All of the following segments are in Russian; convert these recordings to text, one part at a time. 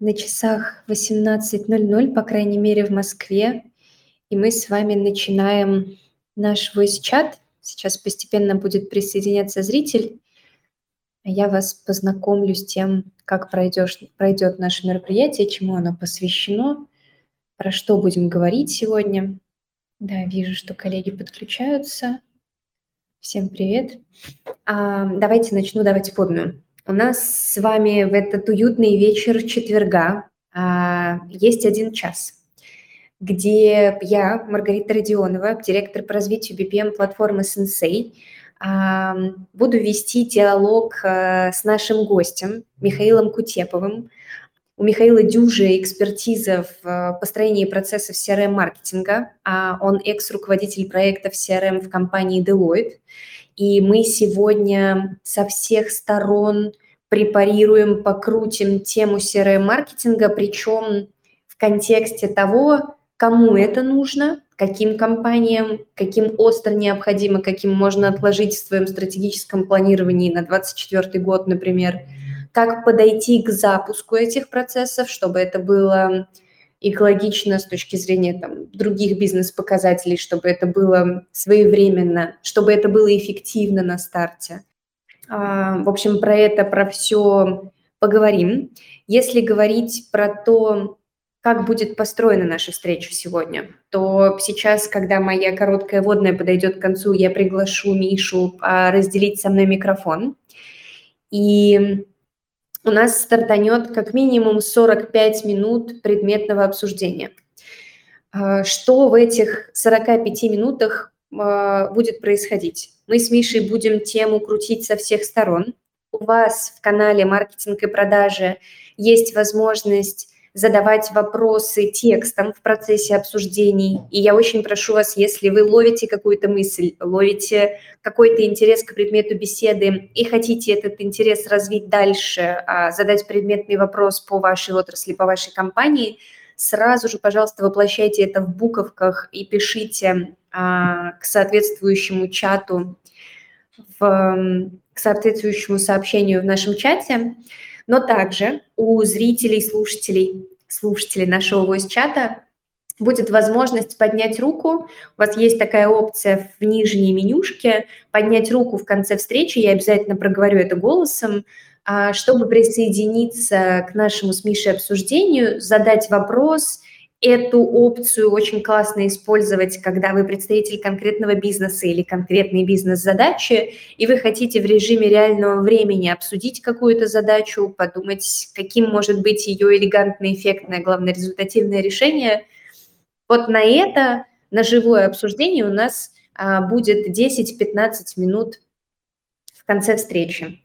На часах 18.00, по крайней мере, в Москве. И мы с вами начинаем наш voice-чат. Сейчас постепенно будет присоединяться зритель. Я вас познакомлю с тем, как пройдешь, пройдет наше мероприятие, чему оно посвящено, про что будем говорить сегодня. Да, вижу, что коллеги подключаются. Всем привет. А, давайте начну давайте вводную. У нас с вами в этот уютный вечер четверга а, есть один час, где я, Маргарита Родионова, директор по развитию BPM-платформы Sensei, а, буду вести диалог а, с нашим гостем Михаилом Кутеповым. У Михаила дюжа экспертиза в а, построении процессов CRM-маркетинга. А он экс-руководитель проектов CRM в компании Deloitte. И мы сегодня со всех сторон препарируем, покрутим тему CRM-маркетинга, причем в контексте того, кому это нужно, каким компаниям, каким остро необходимо, каким можно отложить в своем стратегическом планировании на 2024 год, например, как подойти к запуску этих процессов, чтобы это было экологично с точки зрения там, других бизнес-показателей, чтобы это было своевременно, чтобы это было эффективно на старте. А, в общем, про это, про все поговорим. Если говорить про то, как будет построена наша встреча сегодня, то сейчас, когда моя короткая водная подойдет к концу, я приглашу Мишу а, разделить со мной микрофон. И у нас стартанет как минимум 45 минут предметного обсуждения. А, что в этих 45 минутах а, будет происходить? Мы с Мишей будем тему крутить со всех сторон. У вас в канале «Маркетинг и продажи» есть возможность задавать вопросы текстом в процессе обсуждений. И я очень прошу вас, если вы ловите какую-то мысль, ловите какой-то интерес к предмету беседы и хотите этот интерес развить дальше, а, задать предметный вопрос по вашей отрасли, по вашей компании, сразу же, пожалуйста, воплощайте это в буковках и пишите а, к соответствующему чату, в, к соответствующему сообщению в нашем чате. Но также у зрителей, слушателей, слушателей нашего voice-чата будет возможность поднять руку. У вас есть такая опция в нижней менюшке поднять руку в конце встречи. Я обязательно проговорю это голосом, а, чтобы присоединиться к нашему с Мишей обсуждению, задать вопрос – Эту опцию очень классно использовать, когда вы представитель конкретного бизнеса или конкретной бизнес-задачи, и вы хотите в режиме реального времени обсудить какую-то задачу, подумать, каким может быть ее элегантное, эффектное, главное, результативное решение. Вот на это, на живое обсуждение у нас а, будет 10-15 минут в конце встречи.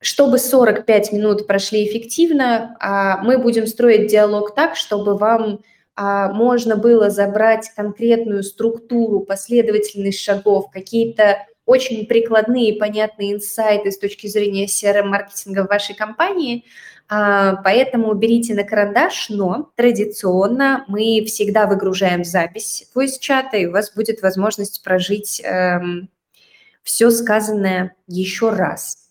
Чтобы 45 минут прошли эффективно, а, мы будем строить диалог так, чтобы вам а, можно было забрать конкретную структуру, последовательность шагов, какие-то очень прикладные понятные инсайты с точки зрения CRM-маркетинга в вашей компании. А, поэтому берите на карандаш, но традиционно мы всегда выгружаем запись voice чата, и у вас будет возможность прожить эм, все сказанное еще раз.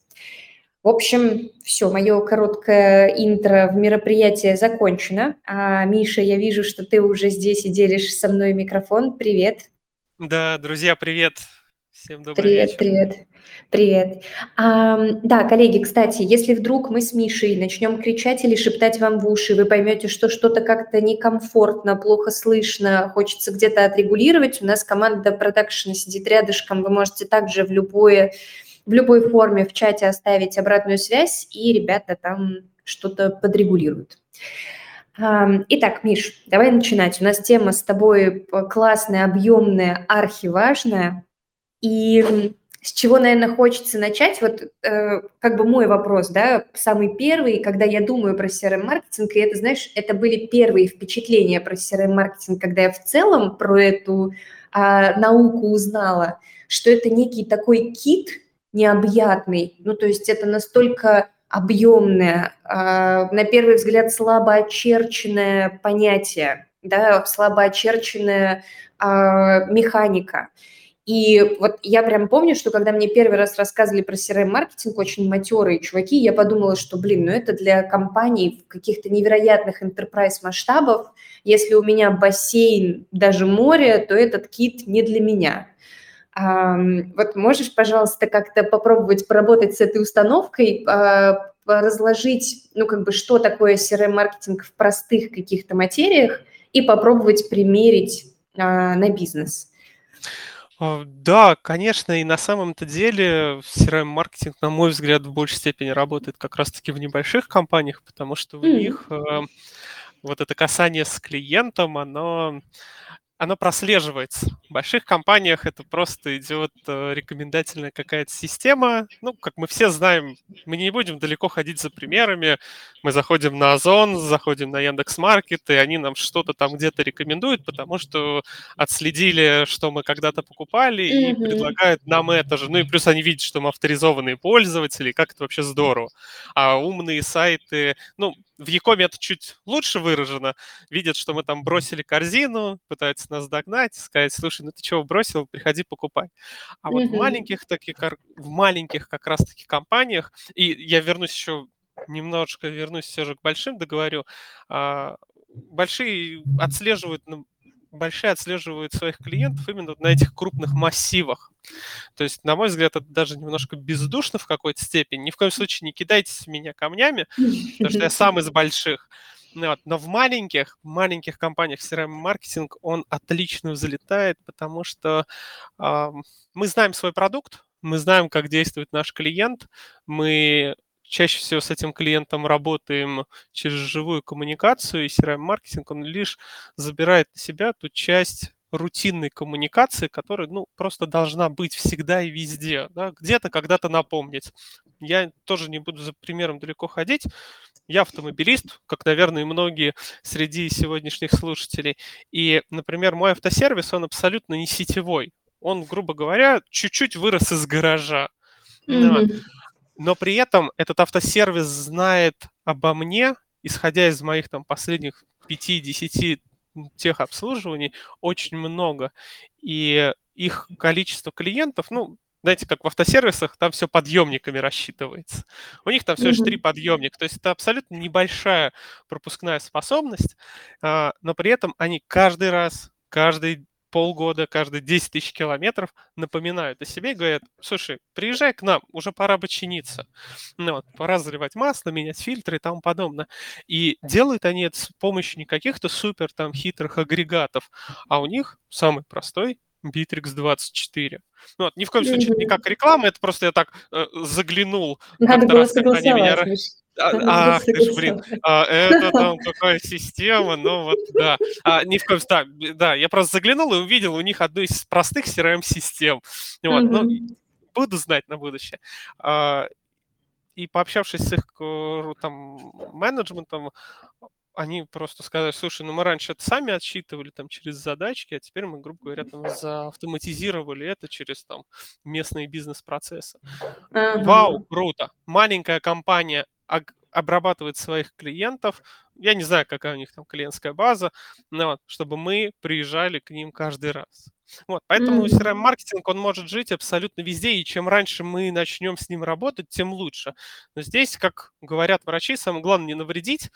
В общем, все, мое короткое интро в мероприятие закончено. А, Миша, я вижу, что ты уже здесь и делишь со мной микрофон. Привет. Да, друзья, привет. Всем добрый привет, вечер. Привет, привет. А, да, коллеги, кстати, если вдруг мы с Мишей начнем кричать или шептать вам в уши, вы поймете, что что-то как-то некомфортно, плохо слышно, хочется где-то отрегулировать, у нас команда продакшена сидит рядышком, вы можете также в любое в любой форме в чате оставить обратную связь, и ребята там что-то подрегулируют. Итак, Миш, давай начинать. У нас тема с тобой классная, объемная, архиважная. И с чего, наверное, хочется начать? Вот э, как бы мой вопрос, да, самый первый, когда я думаю про CRM-маркетинг, и это, знаешь, это были первые впечатления про CRM-маркетинг, когда я в целом про эту э, науку узнала, что это некий такой кит, необъятный. Ну, то есть это настолько объемное, а, на первый взгляд слабо очерченное понятие, да, слабо очерченная а, механика. И вот я прям помню, что когда мне первый раз рассказывали про CRM-маркетинг, очень матерые чуваки, я подумала, что, блин, ну это для компаний каких-то невероятных enterprise масштабов. Если у меня бассейн, даже море, то этот кит не для меня. Вот можешь, пожалуйста, как-то попробовать поработать с этой установкой, а, разложить, ну, как бы, что такое CRM-маркетинг в простых каких-то материях и попробовать примерить а, на бизнес? А, да, конечно, и на самом-то деле CRM-маркетинг, на мой взгляд, в большей степени работает как раз-таки в небольших компаниях, потому что у mm. них э, вот это касание с клиентом, оно оно прослеживается. В больших компаниях это просто идет э, рекомендательная какая-то система. Ну, как мы все знаем, мы не будем далеко ходить за примерами. Мы заходим на Озон, заходим на Яндекс.Маркет, и они нам что-то там где-то рекомендуют, потому что отследили, что мы когда-то покупали, и mm-hmm. предлагают нам это же. Ну и плюс они видят, что мы авторизованные пользователи, как это вообще здорово. А умные сайты, ну, в Якоме это чуть лучше выражено. Видят, что мы там бросили корзину, пытаются нас догнать, сказать, слушай, ну ты чего бросил, приходи покупай. А вот mm-hmm. в маленьких таких, в маленьких как раз-таки компаниях, и я вернусь еще немножечко вернусь все же к большим, договорю. А, большие отслеживают, ну, большие отслеживают своих клиентов именно на этих крупных массивах. То есть, на мой взгляд, это даже немножко бездушно в какой-то степени. Ни в коем случае не кидайтесь в меня камнями, потому что я сам из больших. Ну вот. Но в маленьких, маленьких компаниях CRM-маркетинг, он отлично взлетает, потому что э, мы знаем свой продукт, мы знаем, как действует наш клиент, мы чаще всего с этим клиентом работаем через живую коммуникацию, и CRM-маркетинг, он лишь забирает на себя ту часть рутинной коммуникации, которая, ну, просто должна быть всегда и везде, да, где-то когда-то напомнить. Я тоже не буду за примером далеко ходить. Я автомобилист, как, наверное, и многие среди сегодняшних слушателей. И, например, мой автосервис, он абсолютно не сетевой. Он, грубо говоря, чуть-чуть вырос из гаража. Mm-hmm но при этом этот автосервис знает обо мне, исходя из моих там последних 5-10 тех обслуживаний, очень много. И их количество клиентов, ну, знаете, как в автосервисах, там все подъемниками рассчитывается. У них там все лишь три подъемника. То есть это абсолютно небольшая пропускная способность, а, но при этом они каждый раз, каждый полгода, каждые 10 тысяч километров напоминают о себе и говорят, слушай, приезжай к нам, уже пора бы чиниться. Ну, вот, пора заливать масло, менять фильтры и тому подобное. И делают они это с помощью не каких-то супер там хитрых агрегатов, а у них самый простой Bittrex 24. Ну, вот, ни в коем случае не как реклама, это просто я так э, заглянул. Надо было согласовать. Меня... А, ах ты ж, блин, а, это там какая система, ну вот, да. А, ни в коем случае, да, я просто заглянул и увидел у них одну из простых CRM-систем. Вот, mm-hmm. ну, буду знать на будущее. А, и пообщавшись с их там менеджментом, они просто сказали, слушай, ну мы раньше это сами отсчитывали там через задачки, а теперь мы, грубо говоря, там заавтоматизировали это через там местные бизнес-процессы. Uh-huh. Вау, круто! Маленькая компания обрабатывает своих клиентов. Я не знаю, какая у них там клиентская база, но вот, чтобы мы приезжали к ним каждый раз. Вот, поэтому mm-hmm. CRM-маркетинг, он может жить абсолютно везде, и чем раньше мы начнем с ним работать, тем лучше. Но здесь, как говорят врачи, самое главное не навредить,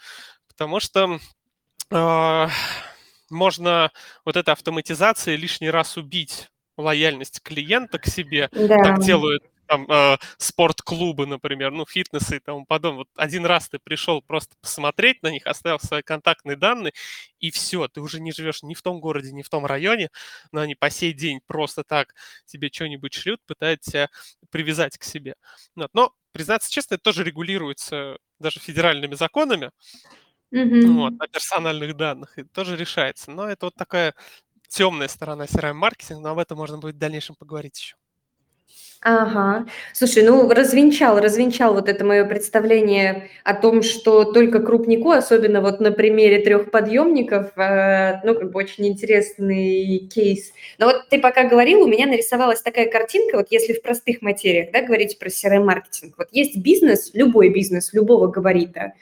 потому что э, можно вот этой автоматизацией лишний раз убить лояльность клиента к себе. Да. Так делают там э, спортклубы, например, ну, фитнесы и тому подобное. Вот один раз ты пришел просто посмотреть на них, оставил свои контактные данные, и все, ты уже не живешь ни в том городе, ни в том районе, но они по сей день просто так тебе что-нибудь шлют, пытаются тебя привязать к себе. Вот. Но, признаться честно, это тоже регулируется даже федеральными законами, mm-hmm. вот, о персональных данных, и тоже решается. Но это вот такая темная сторона CRM-маркетинга, но об этом можно будет в дальнейшем поговорить еще. Ага. Слушай, ну развенчал, развенчал вот это мое представление о том, что только крупнику, особенно вот на примере трех подъемников, э, ну как бы очень интересный кейс. Но вот ты пока говорил, у меня нарисовалась такая картинка, вот если в простых материях, да, говорить про CRM-маркетинг. Вот есть бизнес, любой бизнес, любого габарита,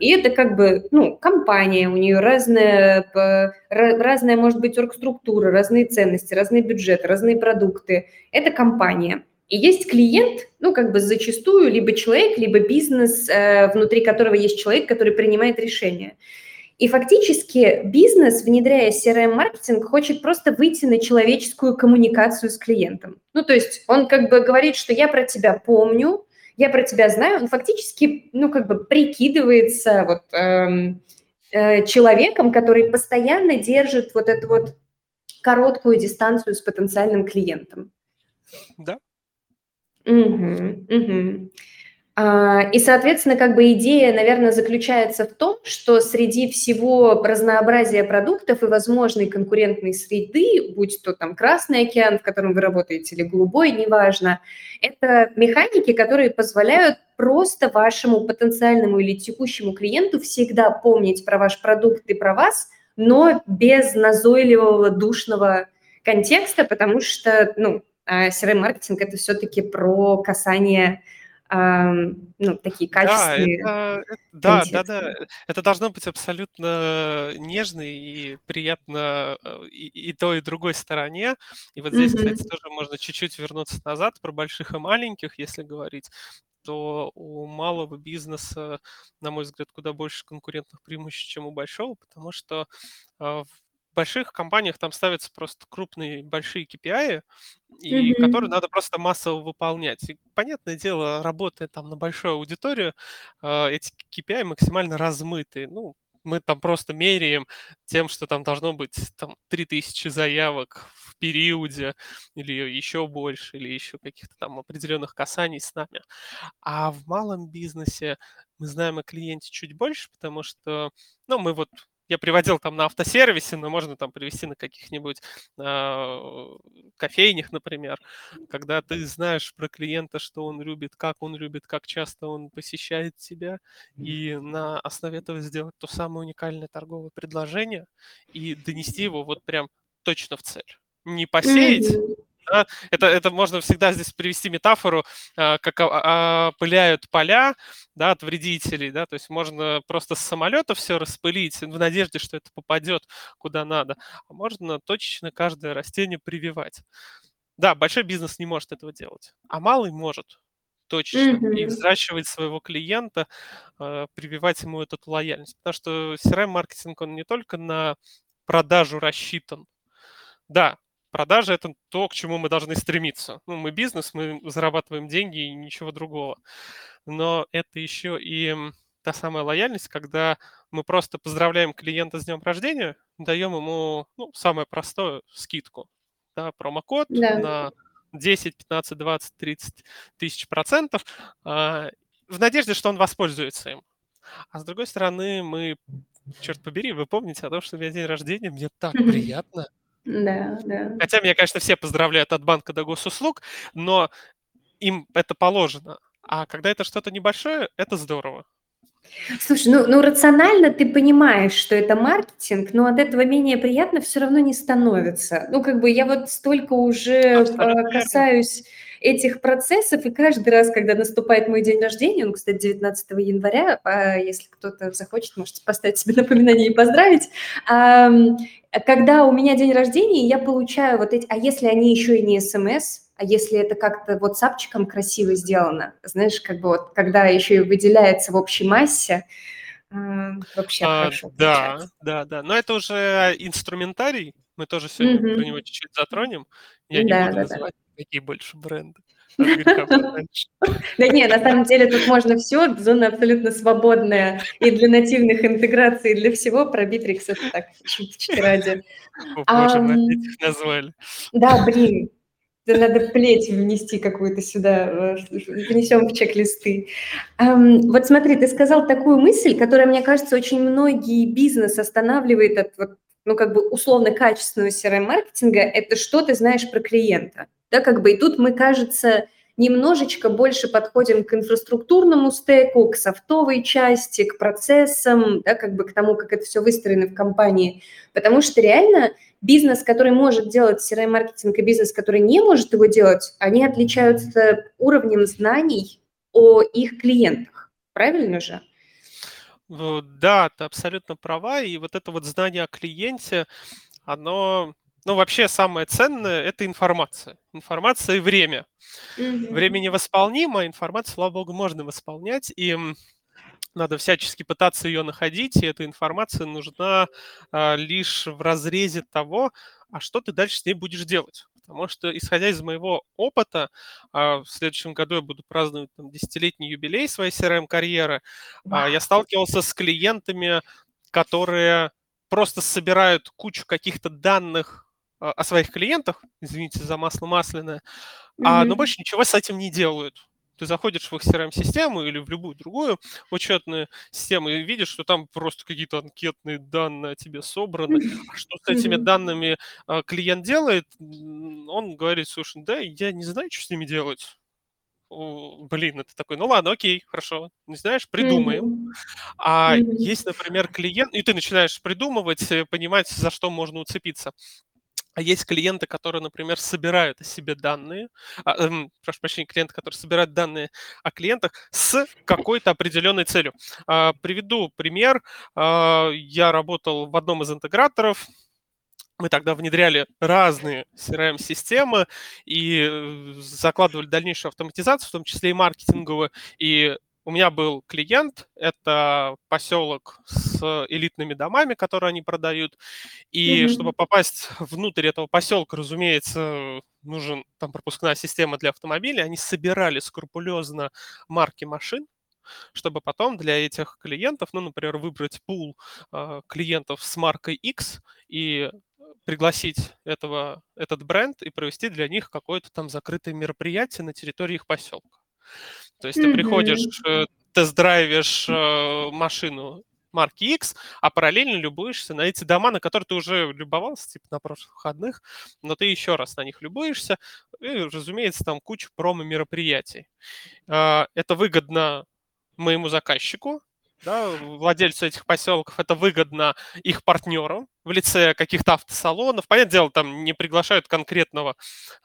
И это как бы, ну, компания, у нее разная, разная может быть оргструктура, разные ценности, разные бюджеты, разные продукты. Это компания. И есть клиент, ну, как бы зачастую либо человек, либо бизнес, э, внутри которого есть человек, который принимает решения. И фактически бизнес, внедряя CRM-маркетинг, хочет просто выйти на человеческую коммуникацию с клиентом. Ну, то есть он как бы говорит, что я про тебя помню, я про тебя знаю. Он фактически, ну, как бы прикидывается вот эм, э, человеком, который постоянно держит вот эту вот короткую дистанцию с потенциальным клиентом. Да. Угу, угу. А, и, соответственно, как бы идея, наверное, заключается в том, что среди всего разнообразия продуктов и возможной конкурентной среды, будь то там Красный океан, в котором вы работаете, или голубой, неважно, это механики, которые позволяют просто вашему потенциальному или текущему клиенту всегда помнить про ваш продукт и про вас, но без назойливого, душного контекста, потому что, ну, CRM-маркетинг – это все-таки про касание ну, такие качественные. Да, это, да, да, да. Это должно быть абсолютно нежно и приятно э, и, и той, и другой стороне. И вот здесь, mm-hmm. кстати, тоже можно чуть-чуть вернуться назад про больших и маленьких, если говорить то у малого бизнеса, на мой взгляд, куда больше конкурентных преимуществ, чем у большого, потому что в больших компаниях там ставятся просто крупные большие KPI, и mm-hmm. которые надо просто массово выполнять. И, понятное дело, работая там на большую аудиторию, э, эти KPI максимально размыты. Ну, мы там просто меряем тем, что там должно быть там 3000 заявок в периоде или еще больше, или еще каких-то там определенных касаний с нами. А в малом бизнесе мы знаем о клиенте чуть больше, потому что, ну, мы вот я приводил там на автосервисе, но можно там привести на каких-нибудь э, кофейнях, например, когда ты знаешь про клиента, что он любит, как он любит, как часто он посещает тебя, и на основе этого сделать то самое уникальное торговое предложение и донести его вот прям точно в цель. Не посеять, mm-hmm да? Это, это можно всегда здесь привести метафору, а, как опыляют поля да, от вредителей. Да? То есть можно просто с самолета все распылить в надежде, что это попадет куда надо. А можно точечно каждое растение прививать. Да, большой бизнес не может этого делать, а малый может точно mm-hmm. и взращивать своего клиента, э, прививать ему эту лояльность. Потому что CRM-маркетинг, он не только на продажу рассчитан. Да, продажи – это то, к чему мы должны стремиться. Ну, мы бизнес, мы зарабатываем деньги и ничего другого. Но это еще и та самая лояльность, когда мы просто поздравляем клиента с днем рождения, даем ему ну, самое простое скидку, да, промокод да. на 10, 15, 20, 30 тысяч процентов а, в надежде, что он воспользуется им. А с другой стороны, мы, черт побери, вы помните о том, что у меня день рождения, мне так приятно. Да, да. Хотя меня, конечно, все поздравляют от банка до госуслуг, но им это положено. А когда это что-то небольшое, это здорово. Слушай, ну, ну рационально ты понимаешь, что это маркетинг, но от этого менее приятно все равно не становится. Ну, как бы я вот столько уже Абсолютно касаюсь верно этих процессов, и каждый раз, когда наступает мой день рождения, он, кстати, 19 января, а если кто-то захочет, можете поставить себе напоминание и поздравить, когда у меня день рождения, я получаю вот эти, а если они еще и не смс, а если это как-то вот сапчиком красиво сделано, знаешь, как бы вот, когда еще и выделяется в общей массе, вообще а, хорошо. Да, получается. да, да. Но это уже инструментарий. Мы тоже сегодня mm-hmm. про него чуть-чуть затронем. Я не да, буду да, называть да. Какие больше бренды. Да нет, на самом деле тут можно все, зона абсолютно свободная и для нативных интеграций, и для всего. Про Bittrex это так, шуточки ради. Назвали. Да, блин, надо плеть внести какую-то сюда, э, внесем в чек-листы. Вот смотри, ты сказал такую мысль, которая, мне кажется, очень многие бизнес останавливает от вот, ну, как бы условно качественного CRM-маркетинга, это что ты знаешь про клиента. Да, как бы и тут мы, кажется, немножечко больше подходим к инфраструктурному стеку, к софтовой части, к процессам, да, как бы к тому, как это все выстроено в компании. Потому что реально бизнес, который может делать CRM-маркетинг, и бизнес, который не может его делать, они отличаются уровнем знаний о их клиентах. Правильно же? Да, ты абсолютно права. И вот это вот знание о клиенте, оно, ну, вообще самое ценное – это информация. Информация и время. Mm-hmm. Время невосполнимо, а информацию, слава богу, можно восполнять. И надо всячески пытаться ее находить, и эта информация нужна а, лишь в разрезе того, а что ты дальше с ней будешь делать. Потому что, исходя из моего опыта, а, в следующем году я буду праздновать там, десятилетний юбилей своей CRM-карьеры, а, я сталкивался с клиентами, которые просто собирают кучу каких-то данных о своих клиентах, извините за масло масляное, mm-hmm. но больше ничего с этим не делают ты заходишь в их CRM-систему или в любую другую учетную систему и видишь, что там просто какие-то анкетные данные о тебе собраны. А что с этими данными а, клиент делает? Он говорит, слушай, да, я не знаю, что с ними делать. О, блин, это такой, ну ладно, окей, хорошо, не знаешь, придумаем. А есть, например, клиент, и ты начинаешь придумывать, э, понимать, за что можно уцепиться. А есть клиенты, которые, например, собирают о себе данные, а, эм, прошу прощения, клиенты, которые собирают данные о клиентах с какой-то определенной целью. А, приведу пример. А, я работал в одном из интеграторов, мы тогда внедряли разные CRM-системы и э, закладывали дальнейшую автоматизацию, в том числе и маркетинговую. И у меня был клиент, это поселок с элитными домами, которые они продают. И mm-hmm. чтобы попасть внутрь этого поселка, разумеется, нужен там пропускная система для автомобилей. Они собирали скрупулезно марки машин, чтобы потом для этих клиентов, ну, например, выбрать пул э, клиентов с маркой X и пригласить этого, этот бренд и провести для них какое-то там закрытое мероприятие на территории их поселка. То есть mm-hmm. ты приходишь, э, тест-драйвишь э, машину марки X, а параллельно любуешься на эти дома, на которые ты уже любовался, типа на прошлых выходных, но ты еще раз на них любуешься, и, разумеется, там куча промо-мероприятий. А, это выгодно моему заказчику, да, владельцу этих поселков, это выгодно их партнерам в лице каких-то автосалонов. Понятное дело, там не приглашают конкретного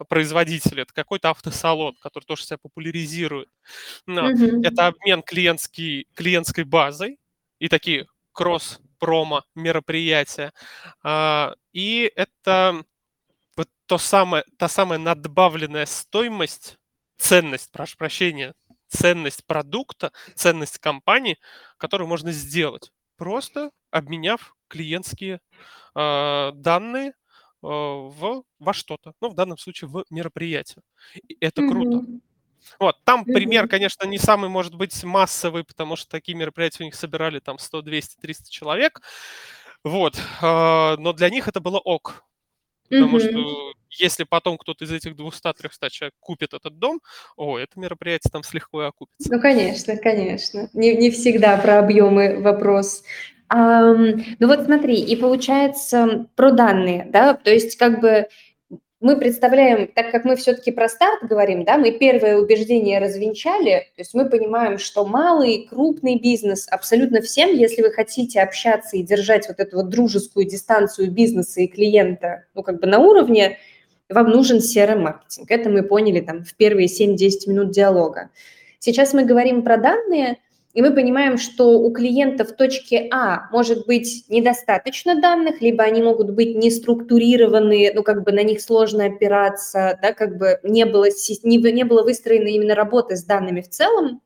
производителя, это какой-то автосалон, который тоже себя популяризирует. Но mm-hmm. это обмен клиентский, клиентской базой и такие кросс-промо мероприятия. А, и это вот то самое, та самая надбавленная стоимость, ценность, прошу прощения, ценность продукта, ценность компании, которую можно сделать, просто обменяв клиентские э, данные э, в, во что-то. Ну, в данном случае, в мероприятие. И это mm-hmm. круто. Вот, там mm-hmm. пример, конечно, не самый, может быть, массовый, потому что такие мероприятия у них собирали там 100, 200, 300 человек. Вот, э, но для них это было ок. Потому mm-hmm. что если потом кто-то из этих 200-300 человек купит этот дом, о, это мероприятие там слегка окупится. Ну, конечно, конечно. Не, не всегда про объемы вопрос. А, ну вот смотри, и получается про данные, да, то есть как бы мы представляем, так как мы все-таки про старт говорим, да, мы первое убеждение развенчали, то есть мы понимаем, что малый, крупный бизнес, абсолютно всем, если вы хотите общаться и держать вот эту вот дружескую дистанцию бизнеса и клиента, ну, как бы на уровне, вам нужен CRM-маркетинг. Это мы поняли там в первые 7-10 минут диалога. Сейчас мы говорим про данные – и мы понимаем, что у клиента в точке А может быть недостаточно данных, либо они могут быть не структурированы, ну, как бы на них сложно опираться, да, как бы не было, не, не было выстроено именно работы с данными в целом,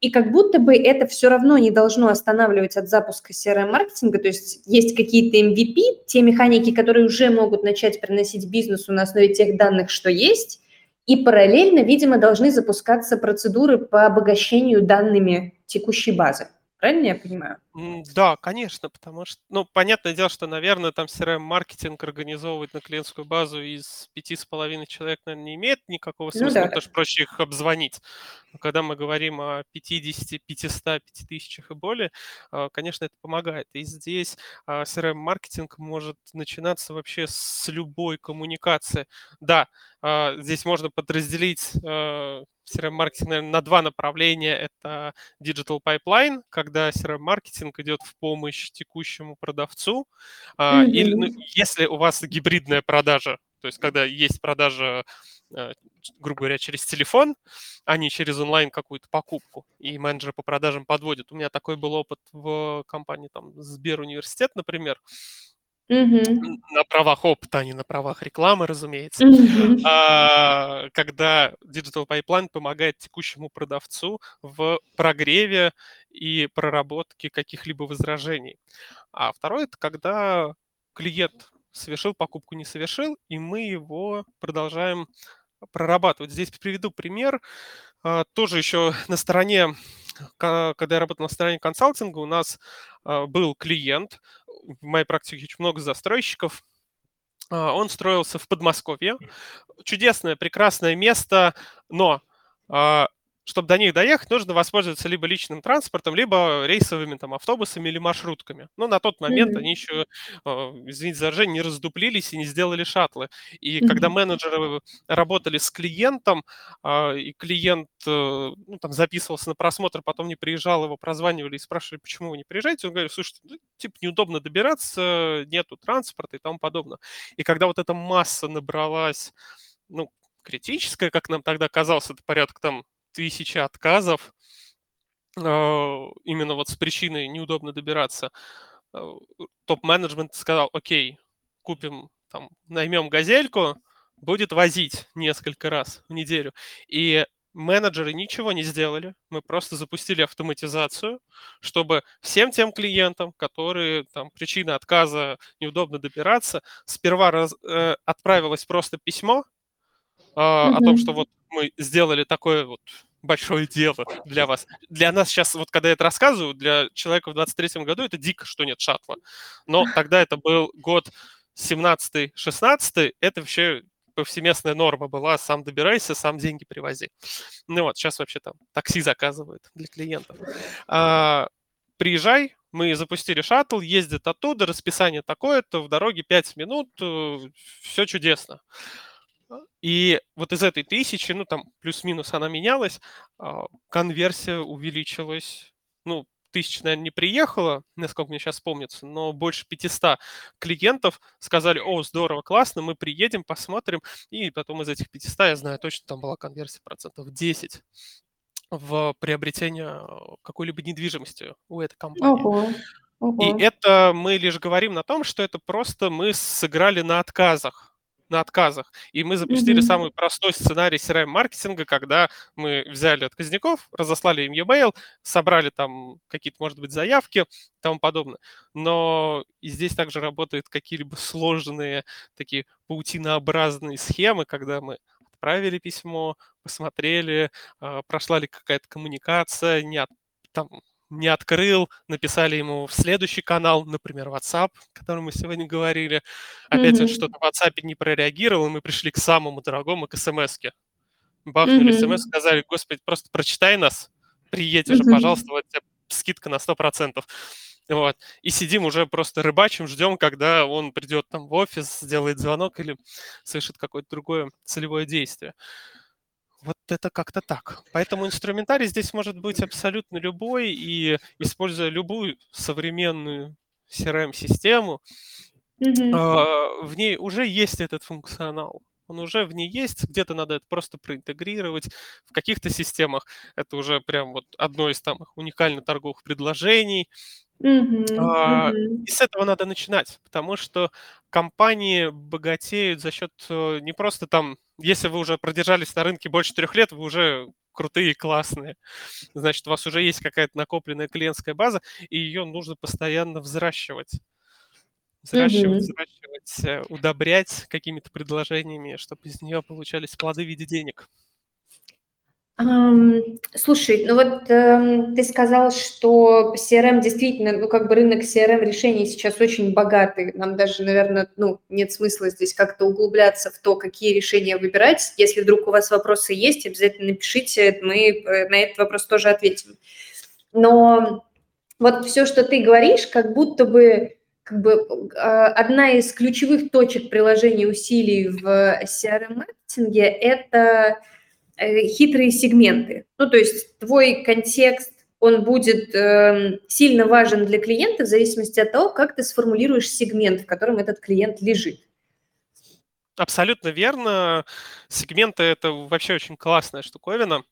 и как будто бы это все равно не должно останавливать от запуска CRM-маркетинга, то есть есть какие-то MVP, те механики, которые уже могут начать приносить бизнесу на основе тех данных, что есть, и параллельно, видимо, должны запускаться процедуры по обогащению данными текущей базы. Правильно я понимаю? Да, конечно, потому что, ну, понятное дело, что, наверное, там CRM-маркетинг организовывать на клиентскую базу из пяти с половиной человек, наверное, не имеет никакого ну смысла, ну, да. потому что проще их обзвонить. Но когда мы говорим о 50, 500, 5000 и более, а, конечно, это помогает. И здесь а, CRM-маркетинг может начинаться вообще с любой коммуникации. Да, а, здесь можно подразделить CRM-маркетинг, наверное, на два направления. Это digital pipeline, когда CRM-маркетинг идет в помощь текущему продавцу. Mm-hmm. Или ну, если у вас гибридная продажа, то есть когда есть продажа э, грубо говоря, через телефон, а не через онлайн какую-то покупку. И менеджеры по продажам подводят. У меня такой был опыт в компании там Сбер университет, например. Мгм. На правах опыта, а не на правах рекламы, разумеется. Мгм. А, когда Digital Pipeline помогает текущему продавцу в прогреве и проработке каких-либо возражений. А второе, это когда клиент совершил покупку, не совершил, и мы его продолжаем прорабатывать. Здесь приведу пример. А, тоже еще на стороне, когда я работал на стороне консалтинга, у нас а, был клиент, в моей практике очень много застройщиков, а, он строился в Подмосковье. Чудесное, прекрасное место, но чтобы до них доехать, нужно воспользоваться либо личным транспортом, либо рейсовыми там, автобусами или маршрутками. Но на тот момент mm-hmm. они еще, а, извините за ржание, не раздуплились и не сделали шаттлы. И mm-hmm. когда менеджеры работали с клиентом, а, и клиент э, ну, там, записывался на просмотр, потом не приезжал, его прозванивали и спрашивали, почему вы не приезжаете, он говорит, слушайте, ну, типа неудобно добираться, нету транспорта и тому подобное. И когда вот эта масса набралась, ну, критическая, как нам тогда казалось, это порядка там тысячи отказов а, именно вот с причиной неудобно добираться. А, топ-менеджмент сказал, окей, купим, там, наймем газельку, будет возить несколько раз в неделю. И менеджеры ничего не сделали. Мы просто запустили автоматизацию, чтобы всем тем клиентам, которые там причина отказа неудобно добираться, сперва раз, э, отправилось просто письмо э, mm-hmm. о том, что вот мы сделали такое вот большое дело для вас. Для нас сейчас, вот когда я это рассказываю, для человека в 23-м году это дико, что нет шаттла. Но тогда это был год 17-16, это вообще повсеместная норма была, сам добирайся, сам деньги привози. Ну вот, сейчас вообще там такси заказывают для клиентов. А, приезжай, мы запустили шаттл, ездит оттуда, расписание такое-то, в дороге 5 минут, э, все чудесно. И вот из этой тысячи, ну там плюс-минус она менялась, а, конверсия увеличилась, ну, тысяч, наверное, не приехала, насколько мне сейчас помнится, но больше 500 клиентов сказали, о, здорово, классно, мы приедем, посмотрим, и потом из этих 500, я знаю точно, там была конверсия процентов 10 в приобретение какой-либо недвижимости у этой компании. Ого. Ого. И это мы лишь говорим на том, что это просто мы сыграли на отказах на отказах. И мы запустили mm-hmm. самый простой сценарий CRM-маркетинга, когда мы взяли отказников, разослали им e-mail, собрали там какие-то, может быть, заявки и тому подобное. Но и здесь также работают какие-либо сложные такие паутинообразные схемы, когда мы отправили письмо, посмотрели, а, прошла ли какая-то коммуникация, не от, там не открыл, написали ему в следующий канал, например, WhatsApp, о котором мы сегодня говорили. Опять mm-hmm. он что-то в WhatsApp не прореагировал, и мы пришли к самому дорогому, к смс-ке. Бахнули mm-hmm. смс, сказали, господи, просто прочитай нас, приедь уже, mm-hmm. пожалуйста, вот тебе скидка на 100%. Вот. И сидим уже просто рыбачим, ждем, когда он придет там в офис, сделает звонок или совершит какое-то другое целевое действие. Вот это как-то так. Поэтому инструментарий здесь может быть абсолютно любой, и используя любую современную CRM-систему, mm-hmm. в ней уже есть этот функционал. Он уже в ней есть, где-то надо это просто проинтегрировать. В каких-то системах это уже прям вот одно из самых уникальных торговых предложений. Mm-hmm. А, и с этого надо начинать, потому что компании богатеют за счет э, не просто там если вы уже продержались на рынке больше трех лет, вы уже крутые и классные. Значит, у вас уже есть какая-то накопленная клиентская база, и ее нужно постоянно взращивать. Взращивать, mm-hmm. взращивать, э, удобрять какими-то предложениями, чтобы из нее получались плоды в виде денег. Слушай, ну вот э, ты сказал, что CRM действительно, ну как бы рынок CRM решений сейчас очень богатый. Нам даже, наверное, ну нет смысла здесь как-то углубляться в то, какие решения выбирать. Если вдруг у вас вопросы есть, обязательно напишите, мы э, на этот вопрос тоже ответим. Но вот все, что ты говоришь, как будто бы как бы а, одна из ключевых точек приложения усилий в CRM-маркетинге – это Э, хитрые сегменты. Ну, то есть твой контекст, он будет э, сильно важен для клиента в зависимости от того, как ты сформулируешь сегмент, в котором этот клиент лежит. Абсолютно верно. Сегменты – это вообще очень классная штуковина.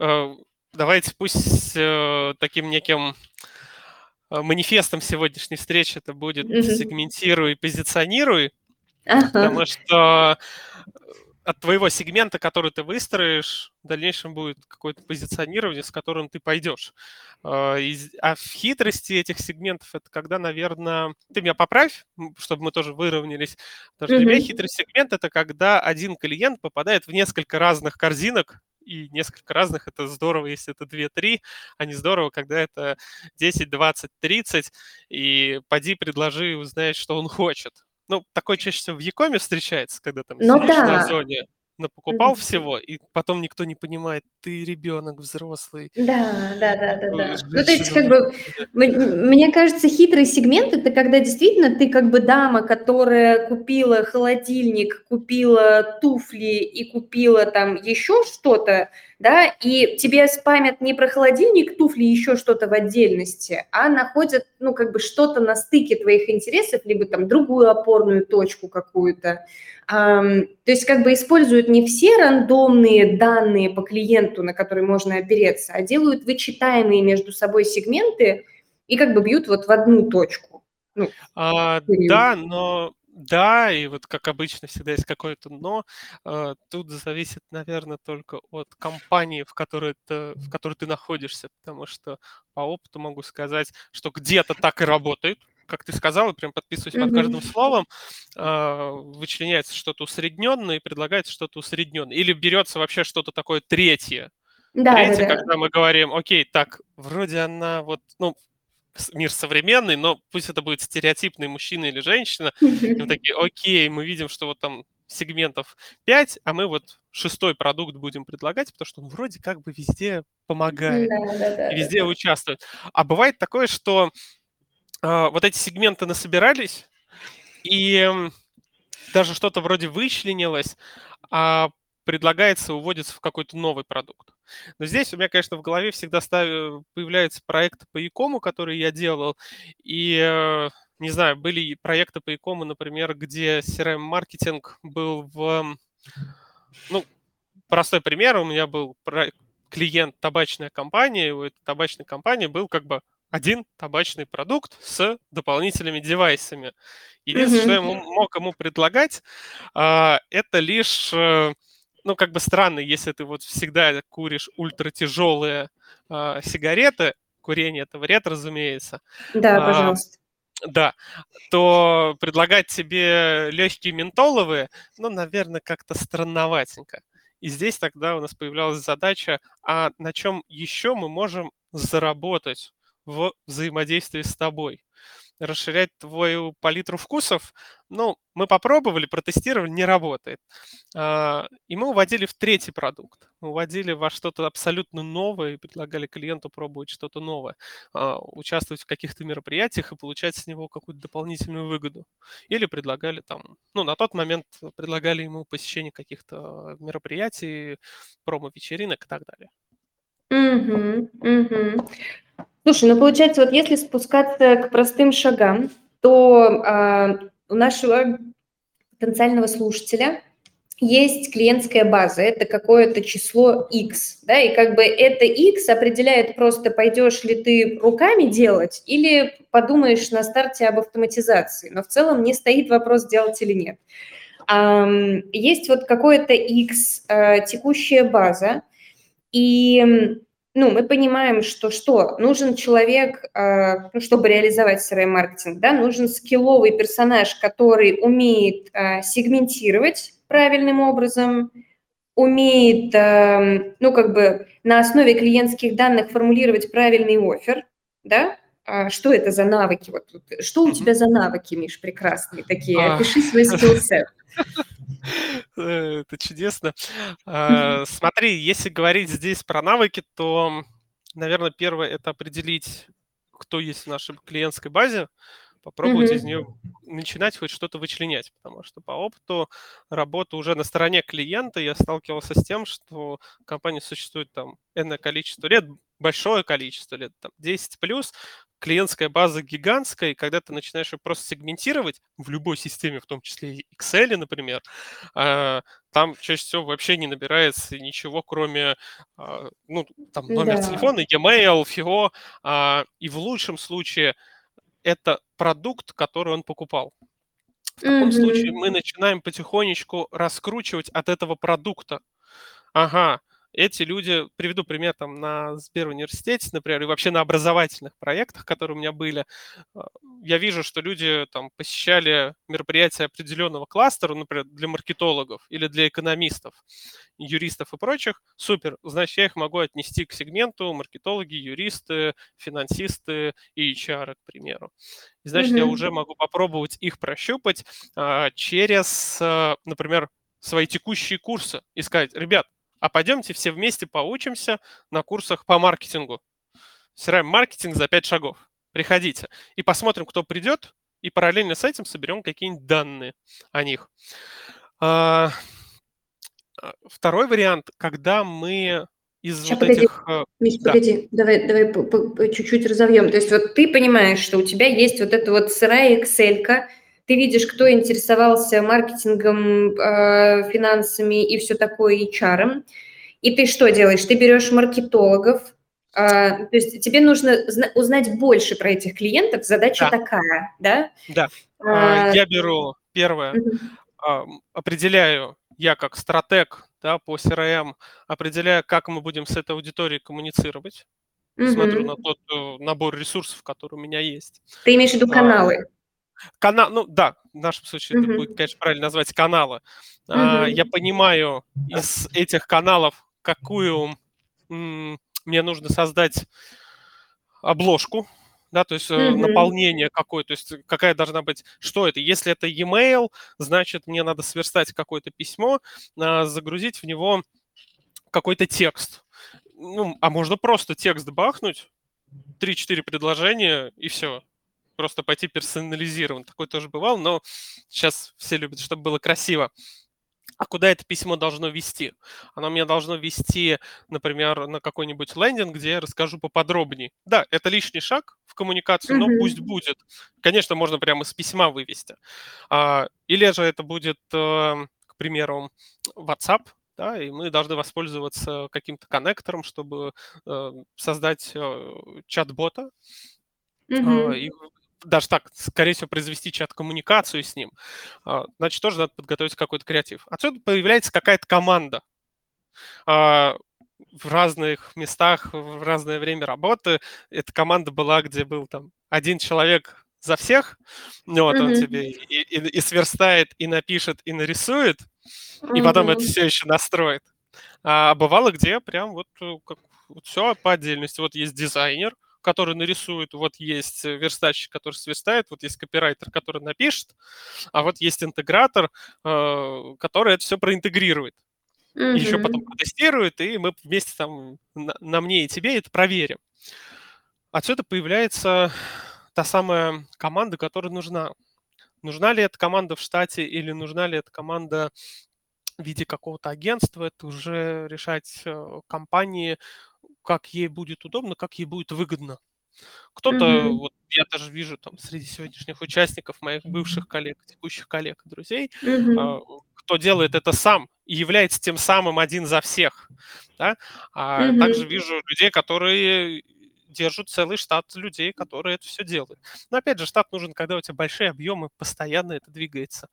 Э, давайте пусть э, таким неким манифестом сегодняшней встречи это будет «сегментируй и позиционируй», ага. потому что от твоего сегмента, который ты выстроишь, в дальнейшем будет какое-то позиционирование, с которым ты пойдешь. А, а в хитрости этих сегментов это когда, наверное, ты меня поправь, чтобы мы тоже выровнялись. Потому что для меня хитрый сегмент это когда один клиент попадает в несколько разных корзинок, и несколько разных, это здорово, если это 2-3, а не здорово, когда это 10, 20, 30, и поди, предложи, узнаешь, что он хочет. Ну, такое чаще всего в Якоме встречается, когда там ну, да. на зоне, покупал всего, и потом никто не понимает, ты ребенок взрослый. Да, да, да, да, да. Ну, то есть, как бы, мне кажется, хитрый сегмент – это когда действительно ты как бы дама, которая купила холодильник, купила туфли и купила там еще что-то, да, и тебе спамят не про холодильник, туфли, еще что-то в отдельности, а находят, ну, как бы что-то на стыке твоих интересов, либо там другую опорную точку какую-то. То есть как бы используют не все рандомные данные по клиенту, на которые можно опереться, а делают вычитаемые между собой сегменты и как бы бьют вот в одну точку. Ну, а, да, но да, и вот как обычно всегда есть какое-то но. Э, тут зависит, наверное, только от компании, в которой, ты, в которой ты находишься, потому что по опыту могу сказать, что где-то так и работает, как ты сказал, и прям подписываюсь mm-hmm. под каждым словом, э, вычленяется что-то усредненное и предлагается что-то усредненное. Или берется вообще что-то такое третье. Да, Третье, да, да. когда мы говорим, окей, так, вроде она вот, ну, мир современный, но пусть это будет стереотипный мужчина или женщина. И мы такие, окей, мы видим, что вот там сегментов 5, а мы вот шестой продукт будем предлагать, потому что он вроде как бы везде помогает, да, да, да, везде да. участвует. А бывает такое, что э, вот эти сегменты насобирались, и даже что-то вроде вычленилось, а предлагается, уводится в какой-то новый продукт. Но здесь у меня, конечно, в голове всегда ставят, появляются проекты по Якому, которые я делал, и, э, не знаю, были проекты по Якому, например, где CRM-маркетинг был в... Ну, простой пример, у меня был клиент табачная компания, и у этой табачной компании был как бы один табачный продукт с дополнительными девайсами. Единственное, mm-hmm. что я мог ему предлагать, а, это лишь э, ну, как бы странно, если ты вот всегда куришь ультратяжелые э, сигареты, курение это вред, разумеется. Да, а, пожалуйста. Да, то предлагать тебе легкие ментоловые, ну, наверное, как-то странноватенько. И здесь тогда у нас появлялась задача, а на чем еще мы можем заработать в взаимодействии с тобой? Расширять твою палитру вкусов. Ну, мы попробовали, протестировали, не работает. А, и мы уводили в третий продукт. Мы уводили во что-то абсолютно новое и предлагали клиенту пробовать что-то новое, а, участвовать в каких-то мероприятиях и получать с него какую-то дополнительную выгоду. Или предлагали там, ну, на тот момент предлагали ему посещение каких-то мероприятий, промо-вечеринок и так далее. Угу, угу. Слушай, ну получается, вот если спускаться к простым шагам, то э, у нашего потенциального слушателя есть клиентская база, это какое-то число X, да, и как бы это X определяет просто, пойдешь ли ты руками делать или подумаешь на старте об автоматизации, но в целом не стоит вопрос, делать или нет. Есть вот какое-то X, э, текущая база, и ну, мы понимаем, что что? Нужен человек, э, ну, чтобы реализовать CRM-маркетинг, да, нужен скилловый персонаж, который умеет э, сегментировать правильным образом, умеет, э, ну, как бы на основе клиентских данных формулировать правильный офер, да, а что это за навыки? Вот, что у тебя за навыки, Миш, прекрасные такие? А. Опиши свой скиллсет. Это чудесно. А, смотри, если говорить здесь про навыки, то, наверное, первое – это определить, кто есть в нашей клиентской базе, попробовать mm-hmm. из нее начинать хоть что-то вычленять, потому что по опыту работы уже на стороне клиента я сталкивался с тем, что компания существует там энное количество лет, большое количество лет, там 10 плюс, клиентская база гигантская, и когда ты начинаешь ее просто сегментировать в любой системе, в том числе и Excel, например, а, там чаще всего вообще не набирается ничего, кроме а, ну, там, номер да. телефона, e-mail, FIO, и в лучшем случае это продукт, который он покупал. В таком mm-hmm. случае мы начинаем потихонечку раскручивать от этого продукта. Ага, эти люди, приведу пример там на Сберуниверситете, например, и вообще на образовательных проектах, которые у меня были, а, я вижу, что люди там посещали мероприятия определенного кластера, например, для маркетологов или для экономистов, юристов и прочих, супер, значит, я их могу отнести к сегменту маркетологи, юристы, финансисты и HR, к примеру. И, значит, mm-hmm. я уже могу попробовать их прощупать а, через, а, например, свои текущие курсы и сказать, ребят, а пойдемте все вместе поучимся на курсах по маркетингу. CRM-маркетинг за 5 шагов. Приходите. И посмотрим, кто придет, и параллельно с этим соберем какие-нибудь данные о них. А, а, второй вариант, когда мы из Сейчас, вот погоди, этих... Миш, да. погоди, давай, давай чуть-чуть разовьем. То есть вот ты понимаешь, что у тебя есть вот эта вот сырая excel ты видишь, кто интересовался маркетингом, э, финансами и все такое, HR. И ты что делаешь? Ты берешь маркетологов, э, то есть тебе нужно узнать больше про этих клиентов, задача да. такая, да? Да. А, я беру первое, угу. определяю, я как стратег да, по CRM, определяю, как мы будем с этой аудиторией коммуницировать. Угу. Смотрю на тот э, набор ресурсов, который у меня есть. Ты имеешь в виду каналы? Канал, ну да, в нашем случае mm-hmm. это будет, конечно, правильно назвать каналы. Mm-hmm. А, я понимаю из этих каналов, какую м, мне нужно создать обложку, да, то есть mm-hmm. наполнение какое, то есть какая должна быть, что это. Если это e-mail, значит, мне надо сверстать какое-то письмо, а, загрузить в него какой-то текст. Ну, а можно просто текст бахнуть, 3-4 предложения и все просто пойти персонализирован. Такой тоже бывал, но сейчас все любят, чтобы было красиво. А куда это письмо должно вести? Оно меня должно вести, например, на какой-нибудь лендинг, где я расскажу поподробнее. Да, это лишний шаг в коммуникацию, но mm-hmm. пусть будет. Конечно, можно прямо из письма вывести. А, или же это будет, э, к примеру, WhatsApp, да, и мы должны воспользоваться каким-то коннектором, чтобы э, создать э, чат-бота, mm-hmm. и даже так, скорее всего, произвести чат-коммуникацию с ним, а, значит, тоже надо подготовить какой-то креатив. Отсюда появляется какая-то команда а, в разных местах, в разное время работы. Эта команда была, где был там один человек за всех, ну, вот mm-hmm. он тебе и, и, и сверстает, и напишет, и нарисует, mm-hmm. и потом это все еще настроит. А бывало, где прям вот, э, как, вот все по отдельности. Вот есть дизайнер, который нарисует, вот есть э, верстальщик, который сверстает, вот есть копирайтер, который напишет, а вот есть интегратор, э, который это все проинтегрирует. Mm-hmm. Еще потом протестирует, и мы вместе там на, на мне и тебе это проверим. Отсюда появляется та самая команда, которая нужна. Нужна ли эта команда в штате или нужна ли эта команда в виде какого-то агентства, это уже решать э, компании, как ей будет удобно, как ей будет выгодно. Кто-то, mm-hmm. вот я даже вижу там среди сегодняшних участников, моих бывших коллег, текущих коллег, друзей, mm-hmm. кто делает это сам и является тем самым один за всех. Да? А mm-hmm. также вижу людей, которые держат целый штат людей, которые это все делают. Но опять же, штат нужен, когда у тебя большие объемы, постоянно это двигается.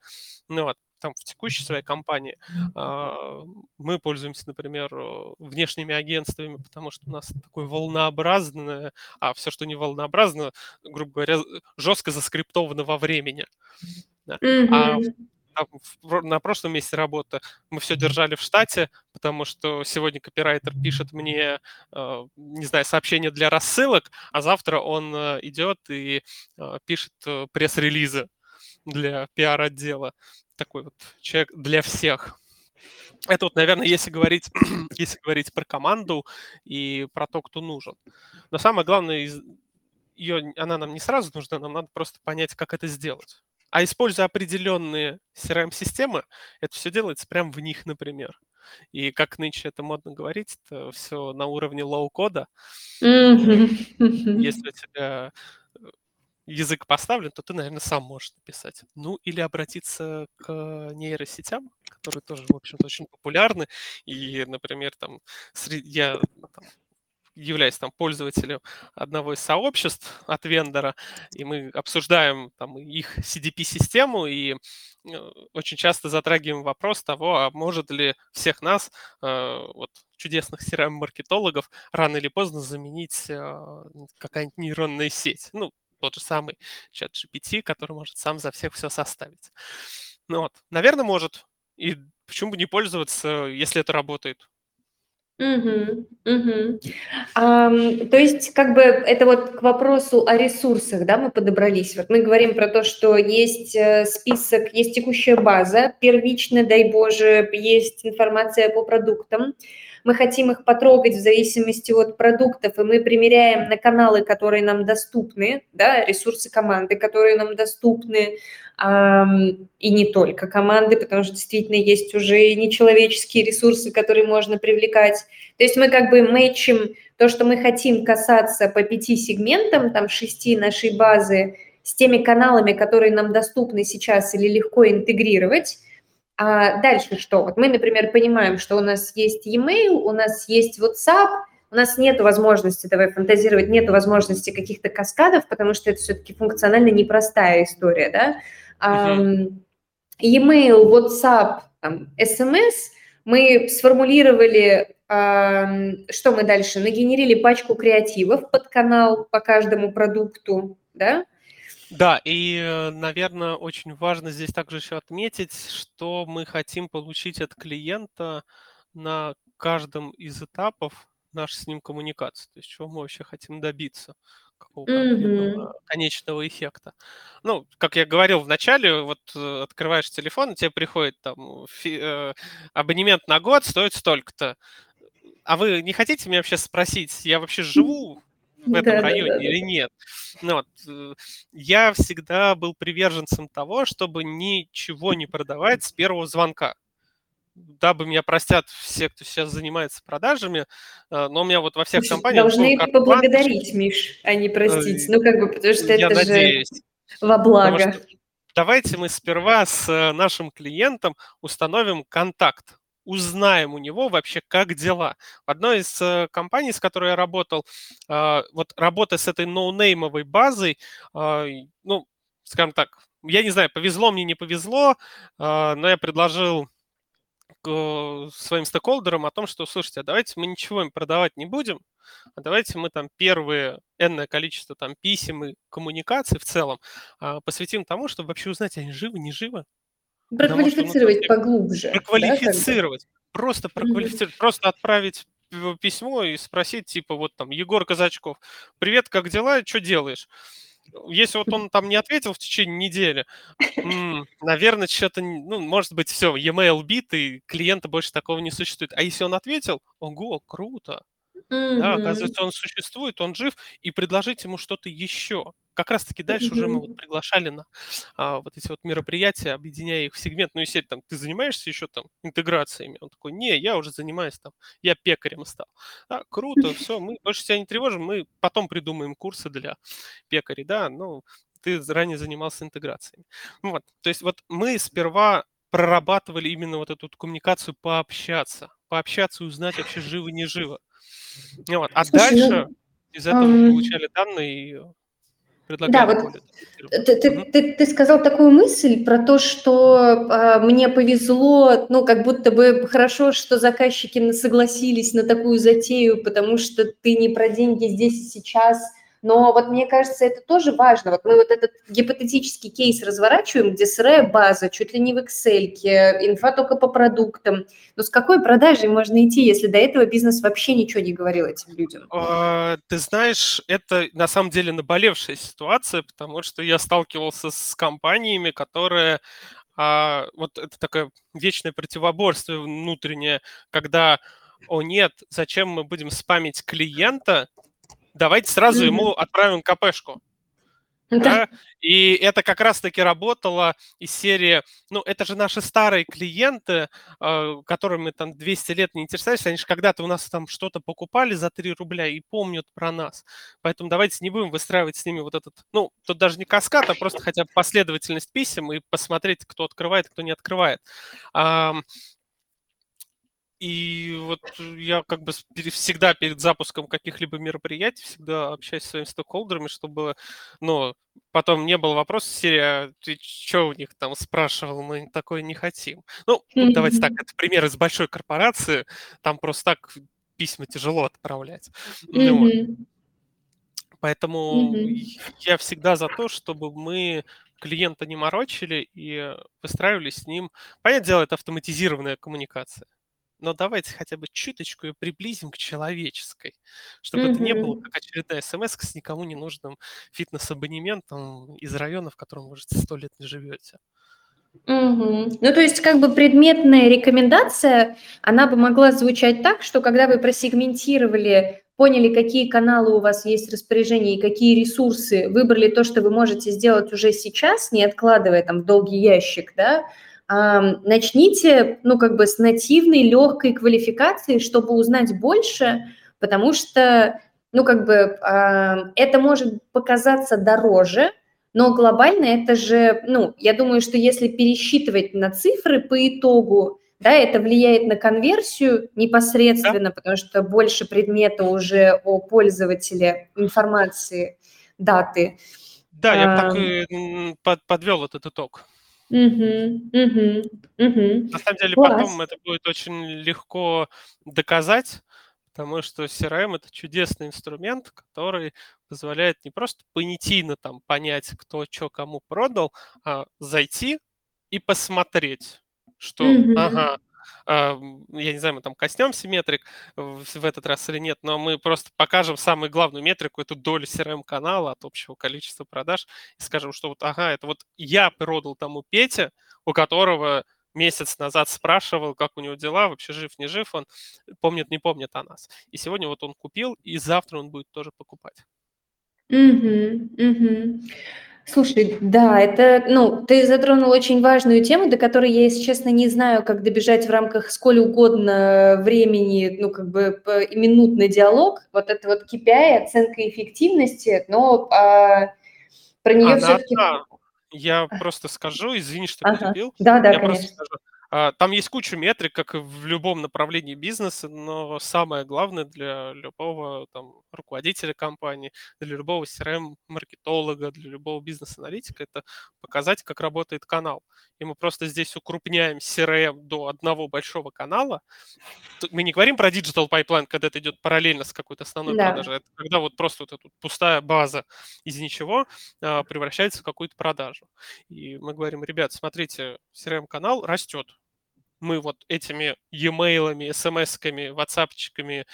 Ну вот там в текущей своей компании а, мы пользуемся, например, внешними агентствами, потому что у нас такое волнообразное, а все, что не волнообразно, грубо говоря, жестко заскриптовано во времени. Да. Mm-hmm. А на прошлом месте работы мы все держали в штате, потому что сегодня копирайтер пишет мне, а, не знаю, сообщение для рассылок, а завтра он э, идет и а, пишет э, пресс-релизы для пиар-отдела такой вот человек для всех. Это вот, наверное, если говорить, если говорить про команду и про то, кто нужен. Но самое главное, ее, она нам не сразу нужна, нам надо просто понять, как это сделать. А используя определенные CRM-системы, это все делается прямо в них, например. И как нынче это модно говорить, это все на уровне low-code'а. Mm-hmm. Если у тебя язык поставлен, то ты, наверное, сам можешь написать. Ну, или обратиться к нейросетям, которые тоже, в общем-то, очень популярны. И, например, там, я там, являюсь там пользователем одного из сообществ от вендора, и мы обсуждаем там их CDP-систему, и э, очень часто затрагиваем вопрос того, а может ли всех нас, э, вот чудесных CRM-маркетологов, рано или поздно заменить э, какая-нибудь нейронная сеть. Ну, тот же самый чат GPT, который может сам за всех все составить. Ну вот, наверное, может. И почему бы не пользоваться, если это работает? Угу, угу. Ам, то есть, как бы это вот к вопросу о ресурсах, да, мы подобрались. Вот мы говорим про то, что есть э, список, есть текущая база, первичная, дай Боже, есть информация по продуктам. Мы хотим их потрогать в зависимости от продуктов, и мы примеряем на каналы, которые нам доступны, да, ресурсы команды, которые нам доступны, и не только команды, потому что действительно есть уже нечеловеческие ресурсы, которые можно привлекать. То есть мы как бы мэчим то, что мы хотим касаться по пяти сегментам, там шести нашей базы, с теми каналами, которые нам доступны сейчас или легко интегрировать. А дальше что? Вот мы, например, понимаем, что у нас есть e-mail, у нас есть WhatsApp, у нас нет возможности, давай фантазировать, нет возможности каких-то каскадов, потому что это все-таки функционально непростая история, да, e-mail, WhatsApp, там, SMS, мы сформулировали, что мы дальше, нагенерили пачку креативов под канал по каждому продукту, да? Да, и, э, наверное, очень важно здесь также еще отметить, что мы хотим получить от клиента на каждом из этапов нашей с ним коммуникации, то есть чего мы вообще хотим добиться какого конкретного mm-hmm. конечного эффекта. Ну, как я говорил в начале, вот э, открываешь телефон, и тебе приходит там фи- э, абонемент на год стоит столько-то. А вы не хотите меня вообще спросить, я вообще живу в этом да, районе да, да, или нет? Ну, вот, э, я всегда был приверженцем того, чтобы ничего не продавать с первого звонка дабы меня простят все, кто сейчас занимается продажами, э, но у меня вот во всех компаниях... Должны поблагодарить, Миш, а не простить. Э, ну, как бы, потому что я это надеюсь. же во благо. давайте мы сперва с нашим клиентом установим контакт, узнаем у него вообще, как дела. В одной из компаний, с которой я работал, вот работа с этой ноунеймовой базой, ну, скажем так, я не знаю, повезло мне, не повезло, но я предложил своим стейкхолдерам о том, что, слушайте, а давайте мы ничего им продавать не будем, а давайте мы там первые энное количество там писем и коммуникаций в целом а, посвятим тому, чтобы вообще узнать, они живы, не живы. Проквалифицировать ну, поглубже. Проквалифицировать. Да, просто проквалифицировать, mm-hmm. просто отправить письмо и спросить, типа, вот там, Егор Казачков, привет, как дела, что делаешь? Если вот он там не ответил в течение недели, наверное, что-то, ну, может быть, все, e-mail бит, и клиента больше такого не существует. А если он ответил, ого, круто, да, оказывается, он существует, он жив, и предложить ему что-то еще. Как раз-таки дальше mm-hmm. уже мы вот приглашали на а, вот эти вот мероприятия, объединяя их в сегментную сеть. Там, ты занимаешься еще там интеграциями? Он такой, не, я уже занимаюсь там, я пекарем стал. А, круто, все, мы больше тебя не тревожим, мы потом придумаем курсы для пекарей, да, ну, ты ранее занимался интеграциями. Вот, то есть вот мы сперва прорабатывали именно вот эту коммуникацию пообщаться, пообщаться и узнать вообще живо, не живо. Вот. А Слушай, дальше ну, из этого um... получали данные и предлагали. Да, вот ты, ты, ты, ты сказал такую мысль про то, что э, мне повезло, ну, как будто бы хорошо, что заказчики согласились на такую затею, потому что ты не про деньги здесь и сейчас – но вот мне кажется, это тоже важно. Вот мы вот этот гипотетический кейс разворачиваем, где сырая база, чуть ли не в Excel, инфа только по продуктам. Но с какой продажей можно идти, если до этого бизнес вообще ничего не говорил этим людям? А, ты знаешь, это на самом деле наболевшая ситуация, потому что я сталкивался с компаниями, которые а, вот это такое вечное противоборство внутреннее, когда о нет, зачем мы будем спамить клиента, давайте сразу mm-hmm. ему отправим КПшку. Да. И это как раз-таки работало из серии, ну, это же наши старые клиенты, э, которыми там 200 лет не интересовались, они же когда-то у нас там что-то покупали за 3 рубля и помнят про нас. Поэтому давайте не будем выстраивать с ними вот этот, ну, тут даже не каскад, а просто хотя бы последовательность писем и посмотреть, кто открывает, кто не открывает. И вот я как бы всегда перед запуском каких-либо мероприятий всегда общаюсь с своими стейкхолдерами, чтобы, ну, потом не было вопроса серии, а ты что у них там спрашивал, мы такое не хотим. Ну, mm-hmm. давайте так, это пример из большой корпорации, там просто так письма тяжело отправлять. Mm-hmm. Вот. Поэтому mm-hmm. я всегда за то, чтобы мы клиента не морочили и выстраивали с ним. Понятное дело, это автоматизированная коммуникация но давайте хотя бы чуточку ее приблизим к человеческой, чтобы mm-hmm. это не было как очередная смс с никому не нужным фитнес-абонементом из района, в котором, может, сто лет не живете. Угу. Ну, то есть, как бы предметная рекомендация, она бы могла звучать так, что когда вы просегментировали, поняли, какие каналы у вас есть в распоряжении и какие ресурсы, выбрали то, что вы можете сделать уже сейчас, не откладывая там в долгий ящик, да, начните, ну, как бы с нативной легкой квалификации, чтобы узнать больше, потому что, ну, как бы это может показаться дороже, но глобально это же, ну, я думаю, что если пересчитывать на цифры по итогу, да, это влияет на конверсию непосредственно, да. потому что больше предмета уже о пользователе информации, даты. Да, я бы так подвел этот итог. Мгм, мгм, мгм. На самом деле потом это будет очень легко доказать, потому что CRM это чудесный инструмент, который позволяет не просто понятийно там понять, кто что кому продал, а зайти и посмотреть, что, ага, я не знаю, мы там коснемся метрик в этот раз или нет, но мы просто покажем самую главную метрику, эту долю CRM-канала от общего количества продаж, и скажем, что вот, ага, это вот я продал тому Пете, у которого месяц назад спрашивал, как у него дела, вообще жив, не жив он, помнит, не помнит о нас. И сегодня вот он купил, и завтра он будет тоже покупать. Угу, угу. Слушай, да, это, ну, ты затронул очень важную тему, до которой я, если честно, не знаю, как добежать в рамках сколь угодно времени, ну, как бы минутный диалог. Вот это вот KPI, оценка эффективности, но а, про нее все-таки... Да. Я просто скажу, извини, что ага. перебил. Да, да, я конечно. Просто скажу. А, там есть куча метрик, как и в любом направлении бизнеса, но самое главное для любого там, руководителя компании, для любого CRM-маркетолога, для любого бизнес-аналитика это показать, как работает канал. И мы просто здесь укрупняем CRM до одного большого канала. Мы не говорим про digital pipeline, когда это идет параллельно с какой-то основной да. продажей. Это когда вот просто вот эта пустая база из ничего а, превращается в какую-то продажу. И мы говорим, ребят, смотрите, CRM-канал растет мы вот этими e-mailами, смс-ками, ватсапчиками,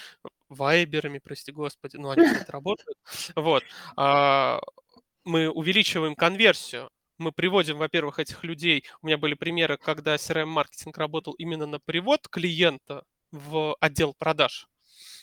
вайберами, прости господи, ну они, кстати, работают, вот, а, мы увеличиваем конверсию, мы приводим, во-первых, этих людей. У меня были примеры, когда CRM-маркетинг работал именно на привод клиента в отдел продаж.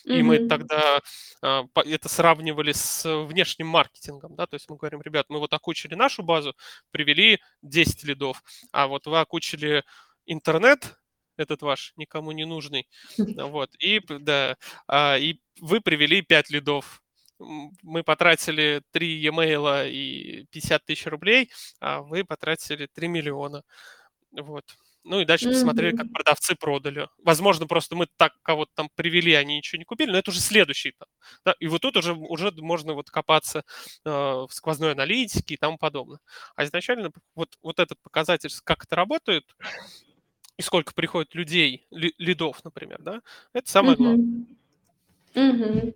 И mm-hmm. мы тогда а, это сравнивали с внешним маркетингом, да, то есть мы говорим, ребят, мы вот окучили нашу базу, привели 10 лидов, а вот вы окучили интернет, этот ваш никому не нужный, вот, и, да, а, и вы привели 5 лидов, мы потратили 3 e-mail и 50 тысяч рублей, а вы потратили 3 миллиона, вот. Ну и дальше mm-hmm. посмотрели, как продавцы продали. Возможно, просто мы так кого-то там привели, они ничего не купили, но это уже следующий этап. Да? И вот тут уже, уже можно вот копаться э, в сквозной аналитике и тому подобное. А изначально вот, вот этот показатель, как это работает, и сколько приходит людей, ли, лидов, например, да, это самое главное. Угу.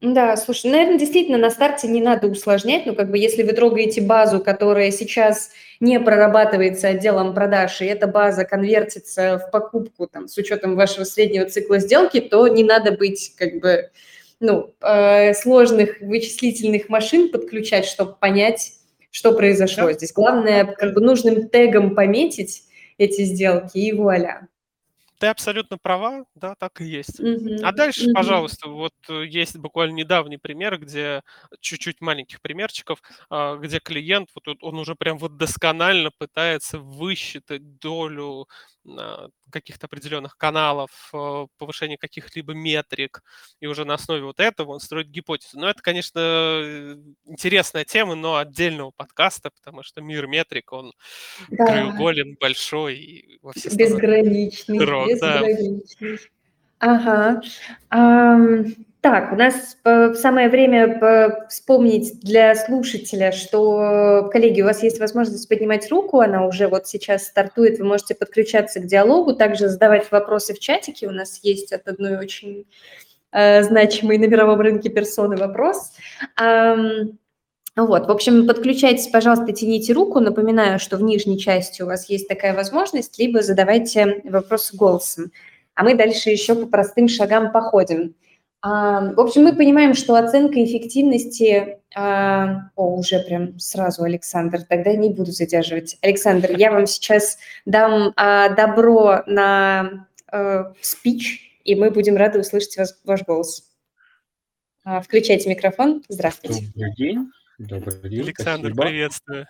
Да, слушай, наверное, действительно на старте не надо усложнять, но как бы если вы трогаете базу, которая сейчас не прорабатывается отделом продаж, и эта база конвертится в покупку там, с учетом вашего среднего цикла сделки, то не надо быть как бы ну, э, сложных вычислительных машин подключать, чтобы понять, что произошло. Здесь главное как бы нужным тегом пометить, эти сделки, и вуаля. ты абсолютно права, да, так и есть. Mm-hmm. А дальше, mm-hmm. пожалуйста, вот э, есть буквально недавний пример, где чуть-чуть маленьких примерчиков, а, где клиент, вот он уже прям вот досконально пытается высчитать долю каких-то определенных каналов, э, повышение каких-либо метрик, и уже на основе вот этого он строит гипотезу. Но это, конечно, э, интересная тема, но отдельного подкаста, потому что мир метрик, он да. краеуголен, большой и во все Безграничный, Рок, безграничный. Да. Ага. Um, так, у нас самое время вспомнить для слушателя, что, коллеги, у вас есть возможность поднимать руку, она уже вот сейчас стартует, вы можете подключаться к диалогу, также задавать вопросы в чатике, у нас есть от одной очень э, значимой на мировом рынке персоны вопрос. Um, вот, в общем, подключайтесь, пожалуйста, тяните руку. Напоминаю, что в нижней части у вас есть такая возможность, либо задавайте вопросы голосом. А мы дальше еще по простым шагам походим. А, в общем, мы понимаем, что оценка эффективности... А, о, уже прям сразу, Александр, тогда не буду задерживать. Александр, я вам сейчас дам а, добро на спич, и мы будем рады услышать вас, ваш голос. Включайте микрофон. Здравствуйте. Добрый день. Добрый день. Александр, Спасибо. приветствую.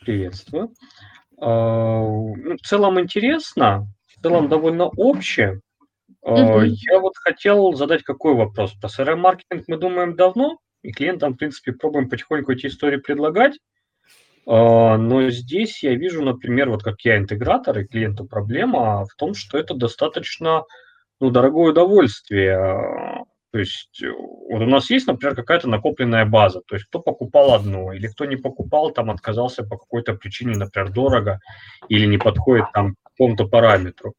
Приветствую. Ну, в целом интересно, в целом довольно общее. Угу. Я вот хотел задать какой вопрос. Про CRM-маркетинг мы думаем давно, и клиентам, в принципе, пробуем потихоньку эти истории предлагать. А, но здесь я вижу, например, вот как я интегратор и клиенту проблема в том, что это достаточно ну, дорогое удовольствие. То есть вот у нас есть, например, какая-то накопленная база, то есть кто покупал одно, или кто не покупал, там отказался по какой-то причине, например, дорого, или не подходит там какому-то параметру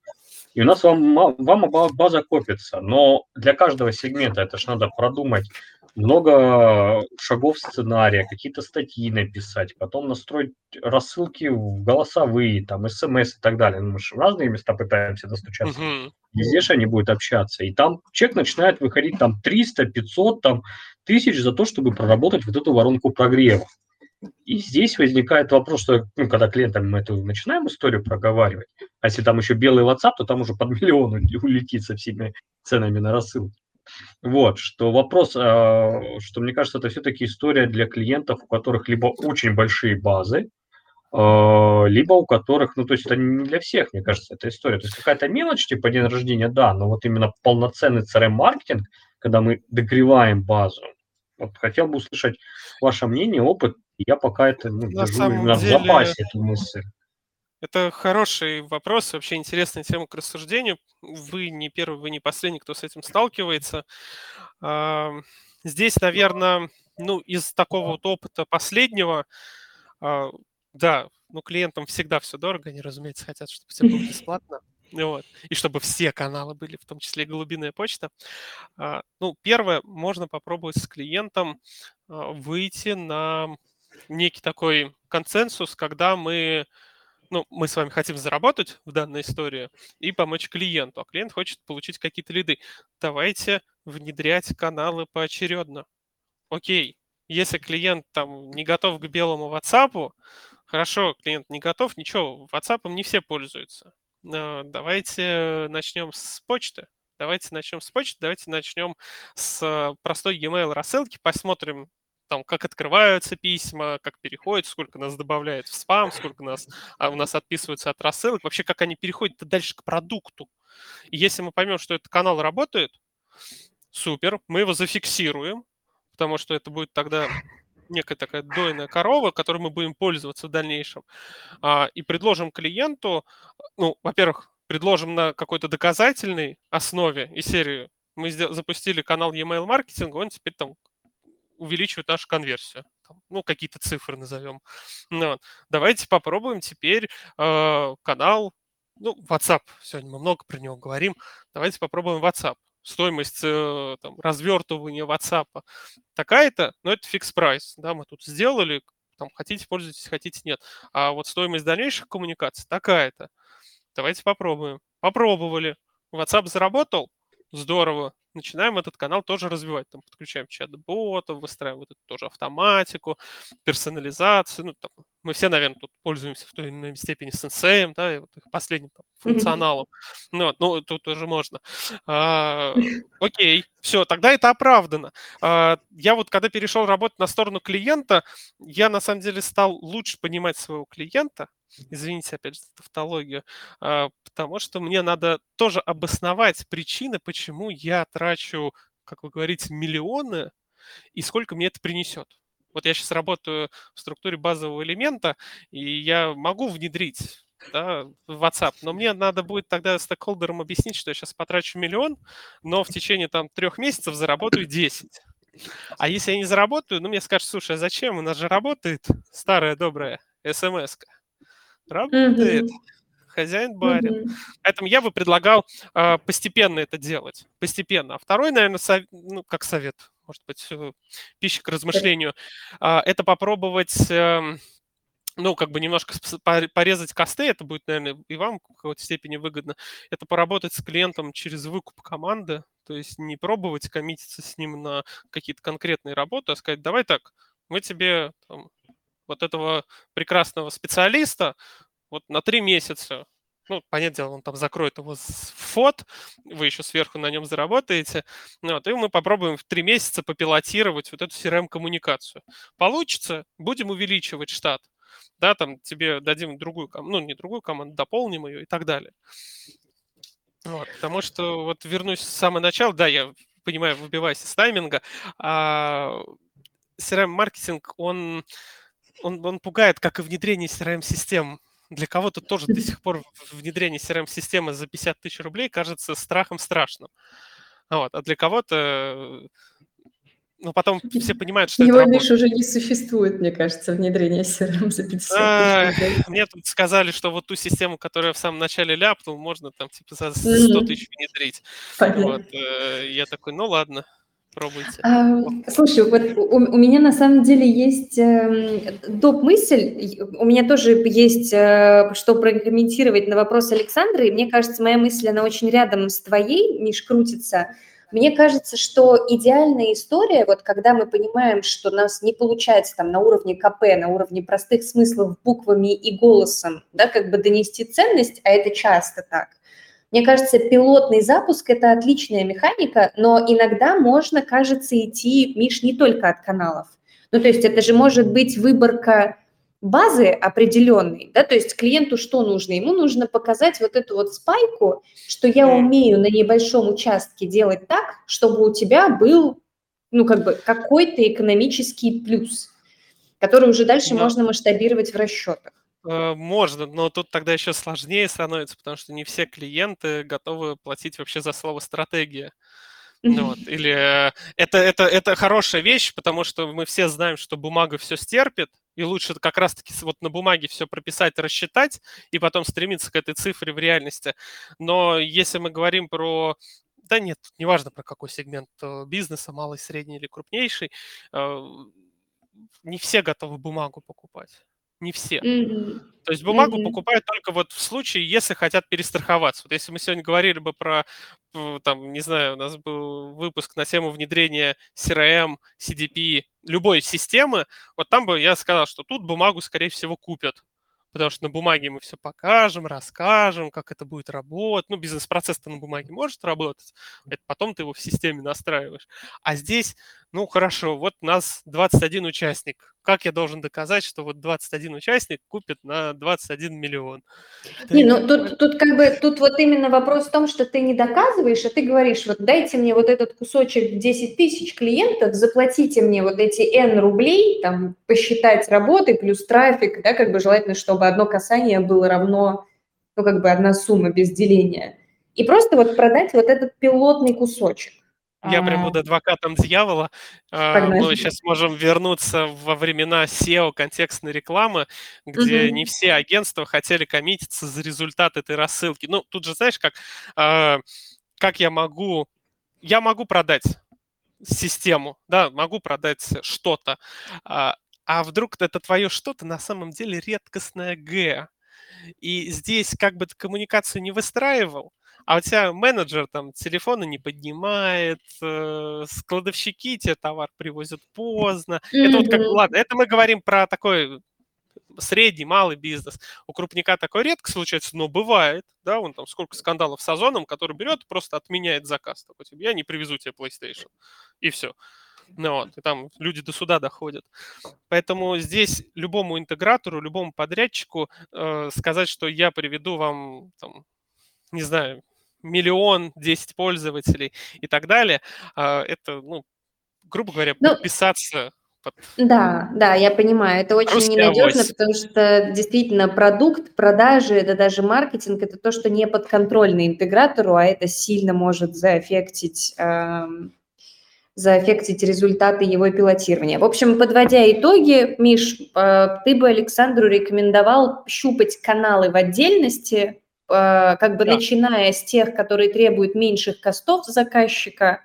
и у нас вам, вам база копится. Но для каждого сегмента это же надо продумать много шагов сценария, какие-то статьи написать, потом настроить рассылки в голосовые, там, смс и так далее. Мы же в разные места пытаемся достучаться. Uh-huh. Везде же они будут общаться. И там чек начинает выходить там 300, 500, там, тысяч за то, чтобы проработать вот эту воронку прогрева. И здесь возникает вопрос, что ну, когда клиентам мы эту начинаем историю проговаривать, а если там еще белый WhatsApp, то там уже под миллион улетит со всеми ценами на рассылку. Вот, что вопрос, а, что мне кажется, это все-таки история для клиентов, у которых либо очень большие базы, а, либо у которых, ну, то есть это не для всех, мне кажется, эта история. То есть какая-то мелочь, типа день рождения, да, но вот именно полноценный CRM-маркетинг, когда мы догреваем базу, вот хотел бы услышать ваше мнение, опыт, я пока это ну, На держу именно деле... в запасе, эту мысль. Это хороший вопрос, вообще интересная тема к рассуждению. Вы не первый, вы не последний, кто с этим сталкивается. Здесь, наверное, ну, из такого вот опыта последнего, а, да, ну, клиентам всегда все дорого, они, разумеется, хотят, чтобы все было бесплатно. Вот. И чтобы все каналы были, в том числе и голубиная почта. А, ну, первое, можно попробовать с клиентом а, выйти на некий такой консенсус, когда мы ну, мы с вами хотим заработать в данной истории и помочь клиенту, а клиент хочет получить какие-то лиды. Давайте внедрять каналы поочередно. Окей, если клиент там не готов к белому WhatsApp, хорошо, клиент не готов, ничего, WhatsApp не все пользуются. Давайте начнем с почты. Давайте начнем с почты, давайте начнем с простой e-mail рассылки, посмотрим, там, как открываются письма, как переходят, сколько нас добавляет в спам, сколько нас, а у нас отписываются от рассылок, вообще как они переходят дальше к продукту. И если мы поймем, что этот канал работает, супер, мы его зафиксируем, потому что это будет тогда некая такая дойная корова, которой мы будем пользоваться в дальнейшем, а, и предложим клиенту, ну, во-первых, предложим на какой-то доказательной основе и серию. Мы запустили канал e-mail маркетинга, он теперь там увеличивает нашу конверсию. Ну, какие-то цифры назовем. Ну, давайте попробуем теперь э, канал, ну, WhatsApp. Сегодня мы много про него говорим. Давайте попробуем WhatsApp. Стоимость э, там, развертывания WhatsApp такая-то, но это фикс прайс. Да, мы тут сделали, там, хотите пользуйтесь, хотите нет. А вот стоимость дальнейших коммуникаций такая-то. Давайте попробуем. Попробовали. WhatsApp заработал? Здорово начинаем этот канал тоже развивать. Там подключаем чат-ботов, выстраиваем вот эту тоже автоматику, персонализацию, ну, там, Мы все, наверное, тут пользуемся в той или иной степени сенсеем, да, и вот их последним там, функционалом. Ну, вот, ну, тут тоже можно. А, окей, все, тогда это оправдано. А, я вот, когда перешел работать на сторону клиента, я, на самом деле, стал лучше понимать своего клиента, извините, опять же, за тавтологию, а, потому что мне надо тоже обосновать причины, почему я трачу, как вы говорите, миллионы, и сколько мне это принесет. Вот я сейчас работаю в структуре базового элемента, и я могу внедрить да, в WhatsApp, но мне надо будет тогда стейкхолдерам объяснить, что я сейчас потрачу миллион, но в течение там трех месяцев заработаю 10. А если я не заработаю, ну мне скажут, слушай, а зачем? У нас же работает старая добрая смс -ка. Работает. Mm-hmm. Хозяин барин. Mm-hmm. Поэтому я бы предлагал э, постепенно это делать. Постепенно. А второй, наверное, сов... ну, как совет, может быть, э, пища к размышлению, а, это попробовать эм, ну, как бы немножко порезать косты, это будет, наверное, и вам в какой-то степени выгодно. Это поработать с клиентом через выкуп команды, то есть не пробовать коммититься с ним на какие-то конкретные работы, а сказать, давай так, мы тебе там, вот этого прекрасного специалиста вот на три месяца. Ну, понятное дело, он там закроет его фот, вы еще сверху на нем заработаете, вот, и мы попробуем в три месяца попилотировать вот эту CRM-коммуникацию. Получится, будем увеличивать штат, да, там тебе дадим другую ну, не другую команду, дополним ее и так далее. Вот, потому что, вот вернусь с самого начала, да, я понимаю, выбиваюсь из тайминга, а CRM-маркетинг, он, он, он пугает, как и внедрение CRM-систем для кого-то тоже до сих пор внедрение CRM-системы за 50 тысяч рублей кажется страхом страшным. Вот. А для кого-то ну, потом все понимают, что Его, это Миш, уже не существует, мне кажется, внедрение CRM за 50 а, Мне тут сказали, что вот ту систему, которую я в самом начале ляпнул, можно там типа за 100 тысяч внедрить. Понятно. Вот. Э, я такой, ну ладно, Пробуйте. А, слушай, вот у, у меня на самом деле есть э, доп. мысль, у меня тоже есть э, что прокомментировать на вопрос Александры, и мне кажется, моя мысль, она очень рядом с твоей, Миш, крутится. Мне кажется, что идеальная история, вот когда мы понимаем, что у нас не получается там на уровне КП, на уровне простых смыслов буквами и голосом, да, как бы донести ценность, а это часто так, мне кажется, пилотный запуск – это отличная механика, но иногда можно, кажется, идти, Миш, не только от каналов. Ну, то есть это же может быть выборка базы определенной, да, то есть клиенту что нужно? Ему нужно показать вот эту вот спайку, что я умею на небольшом участке делать так, чтобы у тебя был, ну, как бы какой-то экономический плюс, который уже дальше да. можно масштабировать в расчетах. Э, можно, но тут тогда еще сложнее становится, потому что не все клиенты готовы платить вообще за слово стратегия. Ну, вот. Или э, это, это, это хорошая вещь, потому что мы все знаем, что бумага все стерпит, и лучше как раз-таки вот на бумаге все прописать, рассчитать, и потом стремиться к этой цифре в реальности. Но если мы говорим про да нет, неважно про какой сегмент э, бизнеса, малый, средний или крупнейший, не все готовы бумагу покупать не все. Mm-hmm. То есть бумагу mm-hmm. покупают только вот в случае, если хотят перестраховаться. Вот если мы сегодня говорили бы про, там, не знаю, у нас был выпуск на тему внедрения CRM, CDP, любой системы, вот там бы я сказал, что тут бумагу, скорее всего, купят потому что на бумаге мы все покажем, расскажем, как это будет работать. Ну, бизнес-процесс-то на бумаге может работать, это потом ты его в системе настраиваешь. А здесь, ну, хорошо, вот у нас 21 участник как я должен доказать, что вот 21 участник купит на 21 миллион? Не, ну тут, тут как бы, тут вот именно вопрос в том, что ты не доказываешь, а ты говоришь, вот дайте мне вот этот кусочек 10 тысяч клиентов, заплатите мне вот эти N рублей, там, посчитать работы плюс трафик, да, как бы желательно, чтобы одно касание было равно, ну, как бы одна сумма без деления. И просто вот продать вот этот пилотный кусочек. Я прям буду адвокатом дьявола. Погнали. Мы сейчас можем вернуться во времена SEO контекстной рекламы, где угу. не все агентства хотели коммититься за результат этой рассылки. Ну, тут же, знаешь, как, а, как я могу... Я могу продать систему, да, могу продать что-то, а, а вдруг это твое что-то на самом деле редкостное Г. И здесь как бы ты коммуникацию не выстраивал, а у тебя менеджер там телефона не поднимает, э, складовщики тебе товар привозят поздно. Mm-hmm. Это вот как, ладно, это мы говорим про такой средний, малый бизнес. У крупника такое редко случается, но бывает, да, он там сколько скандалов с Озоном, который берет просто отменяет заказ. Такой, типа, я не привезу тебе PlayStation. И все. Ну, вот, и там люди до суда доходят. Поэтому здесь любому интегратору, любому подрядчику э, сказать, что я приведу вам, там, не знаю, миллион, 10 пользователей и так далее, э, это, ну, грубо говоря, ну, подписаться под... Да, да, я понимаю, это очень Русский ненадежно, авось. потому что действительно продукт, продажи, это даже маркетинг, это то, что не подконтрольно интегратору, а это сильно может заэффектить э, заэффектить результаты его пилотирования. В общем, подводя итоги, Миш, э, ты бы Александру рекомендовал щупать каналы в отдельности, э, как бы да. начиная с тех, которые требуют меньших костов заказчика,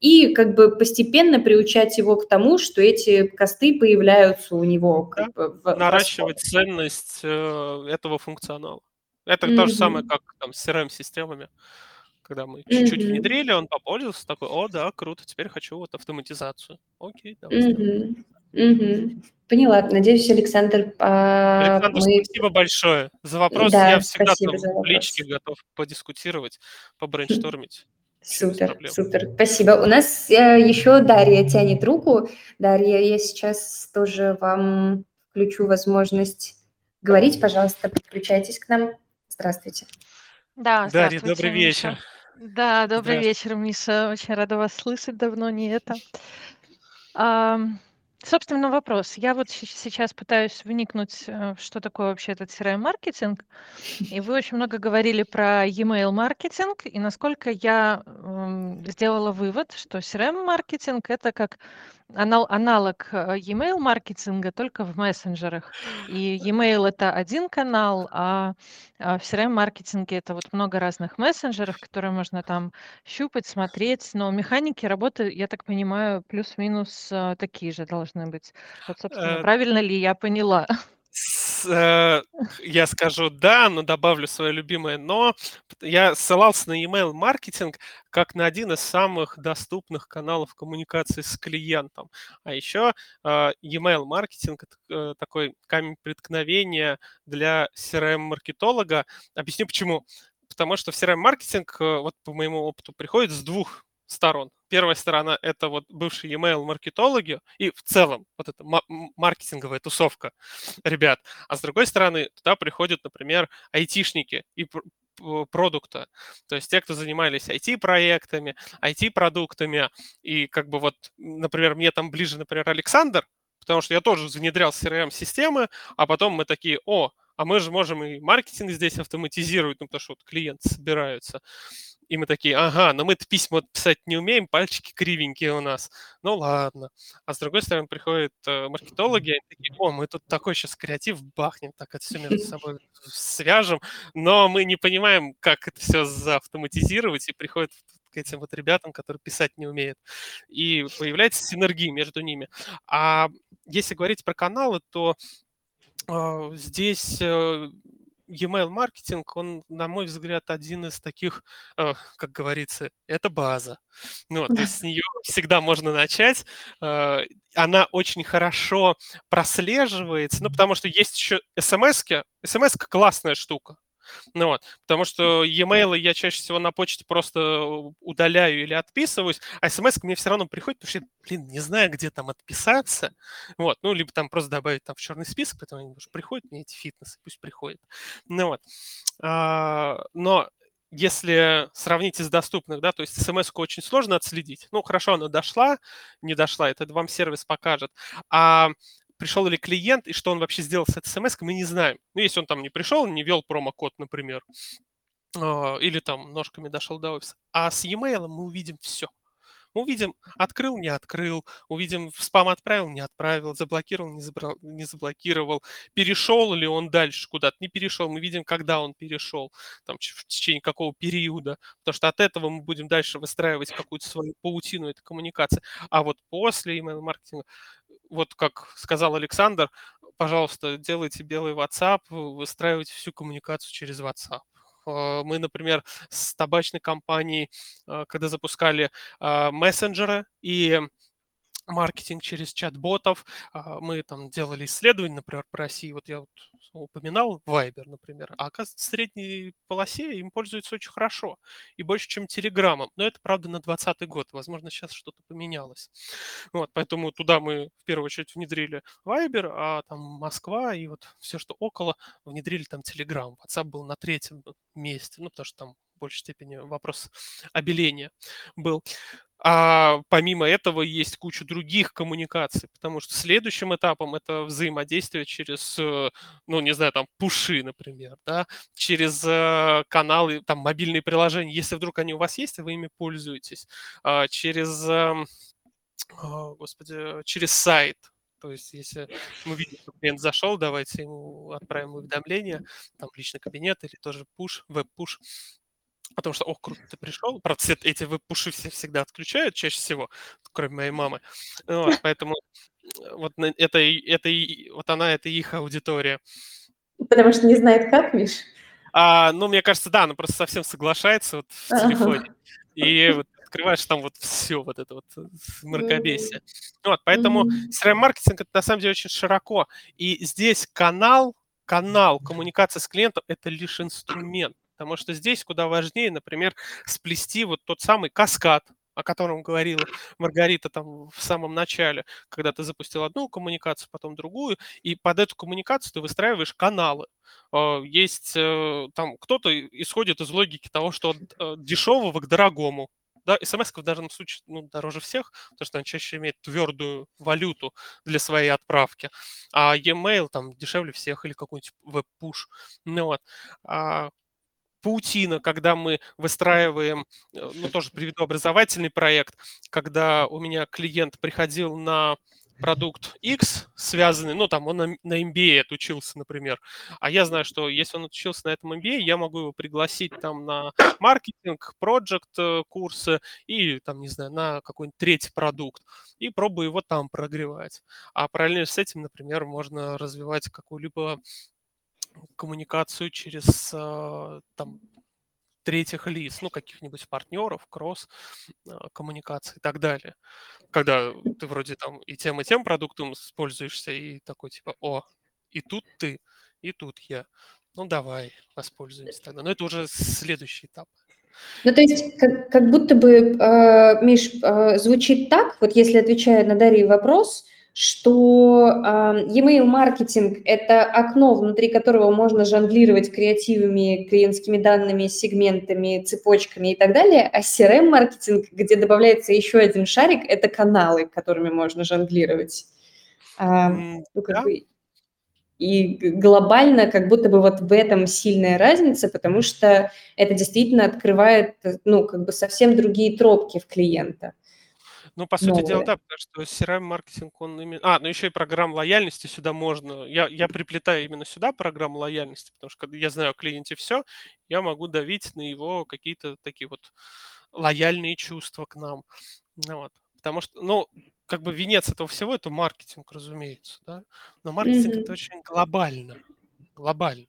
и как бы постепенно приучать его к тому, что эти косты появляются у него. Как да. бы, в, Наращивать в ценность э, этого функционала. Это mm-hmm. то же самое, как там, с CRM-системами когда мы чуть-чуть mm-hmm. внедрили, он попользовался, такой, о, да, круто, теперь хочу вот автоматизацию. Окей, давай mm-hmm. Mm-hmm. Поняла. Надеюсь, Александр... А, Александр, мы... спасибо большое за вопрос. Да, Я всегда там в личке готов подискутировать, побрейнштормить. Супер, супер, спасибо. У нас э, еще Дарья тянет руку. Дарья, я сейчас тоже вам включу возможность говорить. Пожалуйста, подключайтесь к нам. Здравствуйте. Да, Дарья, добрый вечер. Да, добрый вечер, Миша. Очень рада вас слышать. Давно не это. Ам, собственно, вопрос. Я вот сейчас пытаюсь вникнуть, э, что такое вообще этот CRM-маркетинг. И вы очень много говорили про e-mail маркетинг, и насколько я сделала вывод, что CRM-маркетинг это как анал- аналог э, e-mail маркетинга, только в мессенджерах. И e-mail это один канал, а, а в CRM-маркетинге это вот много разных мессенджеров, которые можно там щупать, смотреть. Но механики работы, я так понимаю, плюс-минус э, такие же должны быть. Вот, собственно, Э, правильно ли я поняла? Э, я скажу да, но добавлю свое любимое но. Я ссылался на email маркетинг как на один из самых доступных каналов коммуникации с клиентом. А еще э, email маркетинг э, такой камень преткновения для CRM-маркетолога. Объясню почему. Потому что CRM-маркетинг, вот по моему опыту, приходит с двух сторон. Первая сторона – это вот бывшие e-mail маркетологи и в целом вот эта маркетинговая тусовка ребят. А с другой стороны, туда приходят, например, айтишники и продукта. То есть те, кто занимались IT-проектами, IT-продуктами. И как бы вот, например, мне там ближе, например, Александр, потому что я тоже внедрял CRM-системы, а потом мы такие, о, а мы же можем и маркетинг здесь автоматизировать, ну, потому что вот клиенты собираются. И мы такие, ага, но мы письма писать не умеем, пальчики кривенькие у нас. Ну ладно. А с другой стороны приходят э, маркетологи, они такие, о, мы тут такой сейчас креатив бахнем, так это все между собой свяжем, но мы не понимаем, как это все заавтоматизировать, и приходят к этим вот ребятам, которые писать не умеют. И появляется синергия между ними. А если говорить про каналы, то э, здесь э, e-mail маркетинг, он, на мой взгляд, один из таких, э, как говорится, это база. Ну, то есть с нее всегда можно начать. Э, она очень хорошо прослеживается, ну, потому что есть еще смс-ки. смс классная штука. Ну вот, потому что e-mail я чаще всего на почте просто удаляю или отписываюсь, а смс мне все равно приходит, потому что я, блин, не знаю, где там отписаться. Вот, ну, либо там просто добавить там в черный список, поэтому они уже приходят, мне эти фитнесы пусть приходят. Ну вот. А, но если сравнить из доступных, да, то есть смс очень сложно отследить. Ну, хорошо, она дошла, не дошла, это вам сервис покажет. А пришел ли клиент и что он вообще сделал с этой смс, мы не знаем. Ну, если он там не пришел, не вел промокод, например, а, или там ножками дошел до офиса. А с e-mail мы увидим все. Мы увидим, открыл, не открыл, увидим, в спам отправил, не отправил, заблокировал, не, забрал, не заблокировал, перешел ли он дальше куда-то, не перешел, мы видим, когда он перешел, там, в течение какого периода, потому что от этого мы будем дальше выстраивать какую-то свою паутину этой коммуникации. А вот после email-маркетинга вот как сказал Александр, пожалуйста, делайте белый WhatsApp, выстраивайте всю коммуникацию через WhatsApp. А, мы, например, с табачной компанией, а, когда запускали а, мессенджеры и маркетинг через чат-ботов. А, мы там делали исследования, например, по России. Вот я вот упоминал Viber, например. А оказывается, в средней полосе им пользуются очень хорошо. И больше, чем Телеграмом. Но это, правда, на 2020 год. Возможно, сейчас что-то поменялось. Вот, поэтому туда мы в первую очередь внедрили Viber, а там Москва и вот все, что около, внедрили там Telegram. WhatsApp был на третьем месте, ну, потому что там в большей степени вопрос обеления был. А помимо этого есть куча других коммуникаций, потому что следующим этапом это взаимодействие через, э, ну, не знаю, там, пуши, например, да, через э, каналы, там, мобильные приложения, если вдруг они у вас есть, и вы ими пользуетесь, а, через, эм, господи, через сайт, то есть, если мы видим, что клиент зашел, давайте ему отправим уведомление, там, личный кабинет или тоже пуш, веб-пуш, Потому что, ох, круто, ты пришел. Правда, все эти веб-пуши все всегда отключают чаще всего, кроме моей мамы. Вот, поэтому э, вот это, это, вот она, это их аудитория. Потому что не знает, как, Миш? А, ну, мне кажется, да, она просто совсем соглашается вот в телефоне. И вот открываешь там вот все вот это вот э, мракобесие. Вот, поэтому CRM-маркетинг это на самом деле очень широко. И здесь канал, канал коммуникации с клиентом – это лишь инструмент. Потому что здесь куда важнее, например, сплести вот тот самый каскад, о котором говорила Маргарита там в самом начале, когда ты запустил одну коммуникацию, потом другую, и под эту коммуникацию ты выстраиваешь каналы. А, есть э, там кто-то исходит из логики того, что от э, дешевого к дорогому. Да, смс в данном случае ну, дороже всех, потому что он чаще имеет твердую валюту для своей отправки, а e-mail там дешевле всех или какой-нибудь веб-пуш. Ну, вот. А паутина, когда мы выстраиваем, э, ну, тоже приведу образовательный проект, когда у меня клиент приходил на продукт X связанный, ну, там, он на, на MBA отучился, например, а я знаю, что если он отучился на этом MBA, я могу его пригласить там на маркетинг, проект э, курсы и, там, не знаю, на какой-нибудь третий продукт, и пробую его там прогревать. А параллельно с этим, например, можно развивать какую-либо коммуникацию через а, там, третьих лиц, ну, каких-нибудь партнеров, кросс, а, коммуникации и так далее. Когда ты вроде там и тем, и тем продуктом используешься, и такой типа, о, и тут ты, и тут я. Ну, давай, воспользуемся тогда. Но это уже следующий этап. Ну, то есть, как, как будто бы, э, Миш, э, звучит так, вот если отвечая на Дарьи вопрос, что e-mail маркетинг – это окно, внутри которого можно жонглировать креативами, клиентскими данными, сегментами, цепочками и так далее, а CRM маркетинг, где добавляется еще один шарик, это каналы, которыми можно жонглировать. Э, ну, как бы, и глобально как будто бы вот в этом сильная разница, потому что это действительно открывает, ну, как бы совсем другие тропки в клиента. Ну, по сути новые. дела, да, потому что CRM-маркетинг, он именно... А, ну еще и программ лояльности сюда можно. Я, я приплетаю именно сюда программу лояльности, потому что когда я знаю о клиенте все, я могу давить на его какие-то такие вот лояльные чувства к нам. Ну, вот. Потому что, ну, как бы венец этого всего это маркетинг, разумеется, да. Но маркетинг mm-hmm. это очень глобально. Глобально.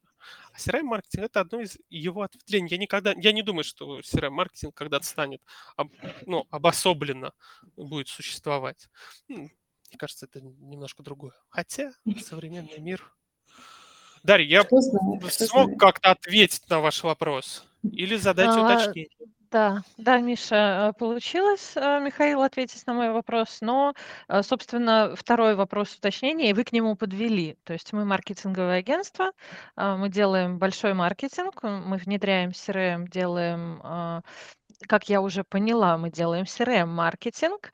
А CRM-маркетинг – это одно из его ответвлений. Я, никогда, я не думаю, что CRM-маркетинг когда-то станет об, ну, обособленно будет существовать. Мне кажется, это немножко другое. Хотя современный мир... Дарья, я знает, смог как-то ответить на ваш вопрос или задать а, уточнение? Да, да, Миша, э, получилось, э, Михаил, ответить на мой вопрос, но, э, собственно, второй вопрос уточнения, и вы к нему подвели. То есть мы маркетинговое агентство, мы делаем большой маркетинг, мы внедряем CRM, делаем как я уже поняла, мы делаем CRM-маркетинг,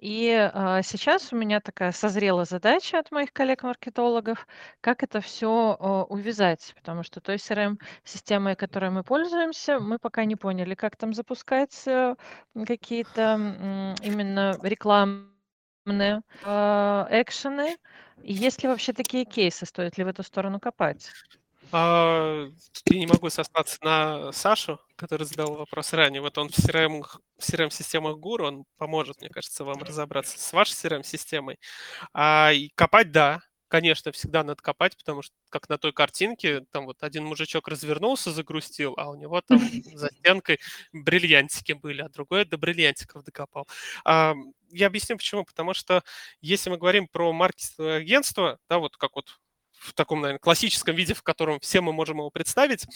и а, сейчас у меня такая созрела задача от моих коллег-маркетологов, как это все а, увязать, потому что той CRM-системой, которой мы пользуемся, мы пока не поняли, как там запускать э, какие-то именно рекламные э, экшены. Есть ли вообще такие кейсы, стоит ли в эту сторону копать? А, я не могу сослаться на Сашу, который задал вопрос ранее. Вот он в CRM, в CRM-системах Гуру, он поможет, мне кажется, вам разобраться с вашей CRM-системой. А, и копать, да, конечно, всегда надо копать, потому что, как на той картинке, там вот один мужичок развернулся, загрустил, а у него там за стенкой бриллиантики были, а другой до бриллиантиков докопал. А, я объясню почему. Потому что если мы говорим про маркетинговое агентство, да, вот как вот в таком, наверное, классическом виде, в котором все мы можем его представить,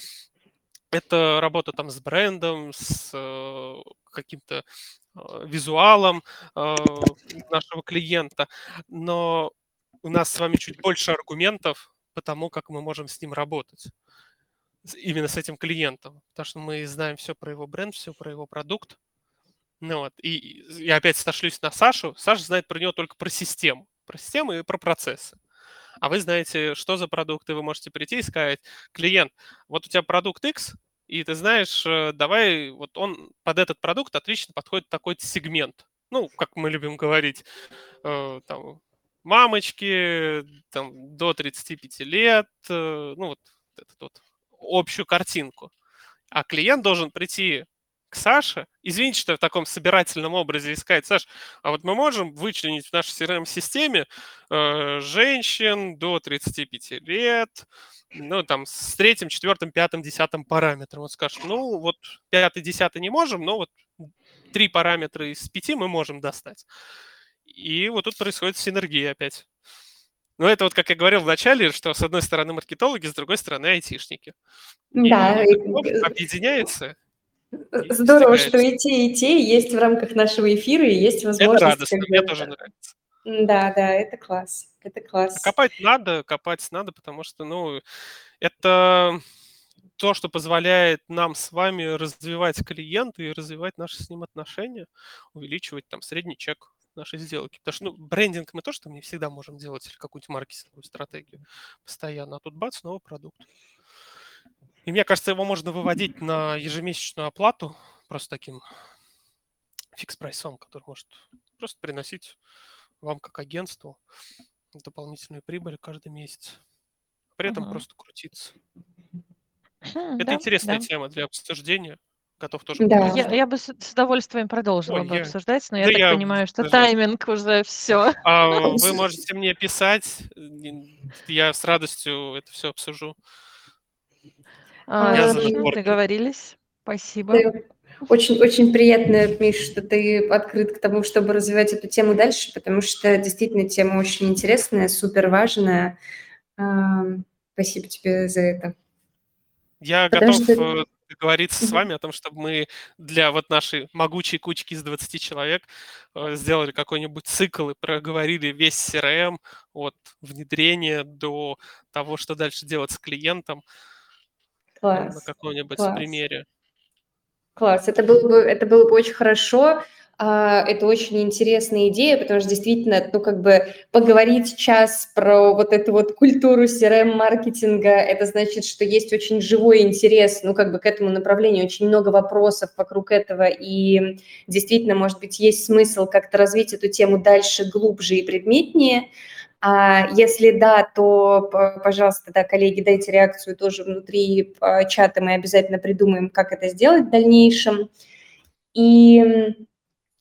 это работа там с брендом, с э, каким-то э, визуалом э, нашего клиента, но у нас с вами чуть больше аргументов по тому, как мы можем с ним работать. Именно с этим клиентом. Потому что мы знаем все про его бренд, все про его продукт. Ну вот. И я опять сошлюсь на Сашу. Саша знает про него только про систему. Про систему и про процессы. А вы знаете, что за продукты, вы можете прийти и сказать, клиент, вот у тебя продукт X, и ты знаешь, э, давай, вот он под этот продукт отлично подходит такой-то сегмент. Ну, как мы любим говорить, э, там, мамочки, там, до 35 лет, э, ну, вот эту вот общую картинку. А клиент должен прийти к Саше, извините, что я в таком собирательном образе искать, Саш, а вот мы можем вычленить в нашей CRM-системе э, женщин до 35 лет, ну, там, с третьим, четвертым, пятым, десятым параметром. Вот скажешь, ну, вот пятый, десятый не можем, но вот три параметра из пяти мы можем достать. И вот тут происходит синергия опять. Ну, это вот, как я говорил в начале, что с одной стороны маркетологи, с другой стороны айтишники. Да. И объединяется. Здорово, что и те, и те есть в рамках нашего эфира, и есть возможность... Это радостно, мне тоже нравится. Да, да, это класс, это класс. Копать надо, копать надо, потому что, ну, это то, что позволяет нам с вами развивать клиента и развивать наши с ним отношения, увеличивать там средний чек нашей сделки. Потому что ну, брендинг мы тоже там не всегда можем делать или какую-нибудь маркетинговую стратегию постоянно, а тут бац, новый продукт. И мне кажется, его можно выводить на ежемесячную оплату просто таким фикс-прайсом, который может просто приносить вам как агентству дополнительную прибыль каждый месяц. При этом uh-huh. просто крутиться. Это да, интересная да. тема для обсуждения готов тоже. Да. Я, я бы с, с удовольствием продолжила Ой, бы я... обсуждать, но я да так я понимаю, что даже... тайминг уже все. А вы можете мне писать, я с радостью это все обсужу. А, я договорились. Спасибо. Очень, очень приятно, Миш, что ты открыт к тому, чтобы развивать эту тему дальше, потому что действительно тема очень интересная, супер важная. Спасибо тебе за это. Я потому готов что договориться с вами о том, чтобы мы для вот нашей могучей кучки из 20 человек э, сделали какой-нибудь цикл и проговорили весь CRM от внедрения до того, что дальше делать с клиентом Класс. на каком-нибудь Класс. примере. Класс, это было бы, это было бы очень хорошо. А, это очень интересная идея, потому что действительно, ну, как бы поговорить час про вот эту вот культуру CRM-маркетинга, это значит, что есть очень живой интерес, ну, как бы к этому направлению, очень много вопросов вокруг этого, и действительно, может быть, есть смысл как-то развить эту тему дальше, глубже и предметнее. А если да, то, пожалуйста, да, коллеги, дайте реакцию тоже внутри а, чата, мы обязательно придумаем, как это сделать в дальнейшем. И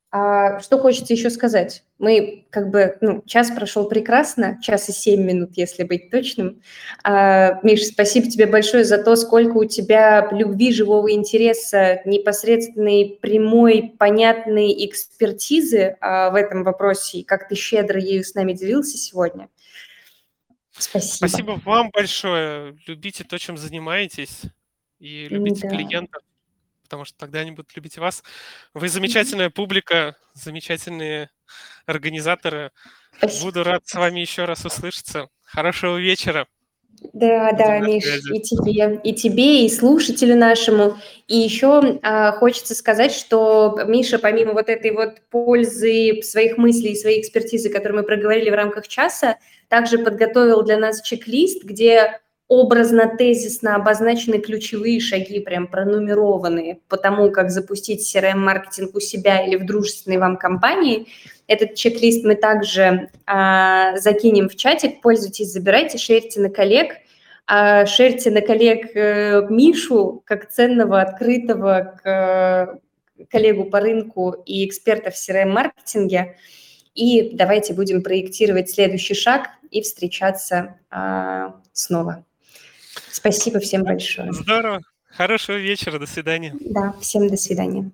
а, что хочется еще сказать? Мы как бы, ну, час прошел прекрасно, час и семь минут, если быть точным. А, Миш, спасибо тебе большое за то, сколько у тебя любви, живого интереса, непосредственной, прямой, понятной экспертизы а, в этом вопросе, и как ты щедро ею с нами делился сегодня. Спасибо. Спасибо вам большое. Любите то, чем занимаетесь, и любите да. клиентов потому что тогда они будут любить вас. Вы замечательная публика, замечательные организаторы. Спасибо. Буду рад с вами еще раз услышаться. Хорошего вечера. Да, Будем да, Миш, и тебе, и тебе, и слушателю нашему. И еще а, хочется сказать, что Миша, помимо вот этой вот пользы своих мыслей и своей экспертизы, которую мы проговорили в рамках часа, также подготовил для нас чек-лист, где образно, тезисно обозначены ключевые шаги, прям пронумерованные по тому, как запустить CRM-маркетинг у себя или в дружественной вам компании. Этот чек-лист мы также а, закинем в чатик. Пользуйтесь, забирайте, шерьте на коллег. А, шерьте на коллег э, Мишу как ценного, открытого к коллегу по рынку и эксперта в CRM-маркетинге. и давайте будем проектировать следующий шаг и встречаться а, снова. Спасибо всем большое. Здорово. Хорошего вечера. До свидания. Да, всем до свидания.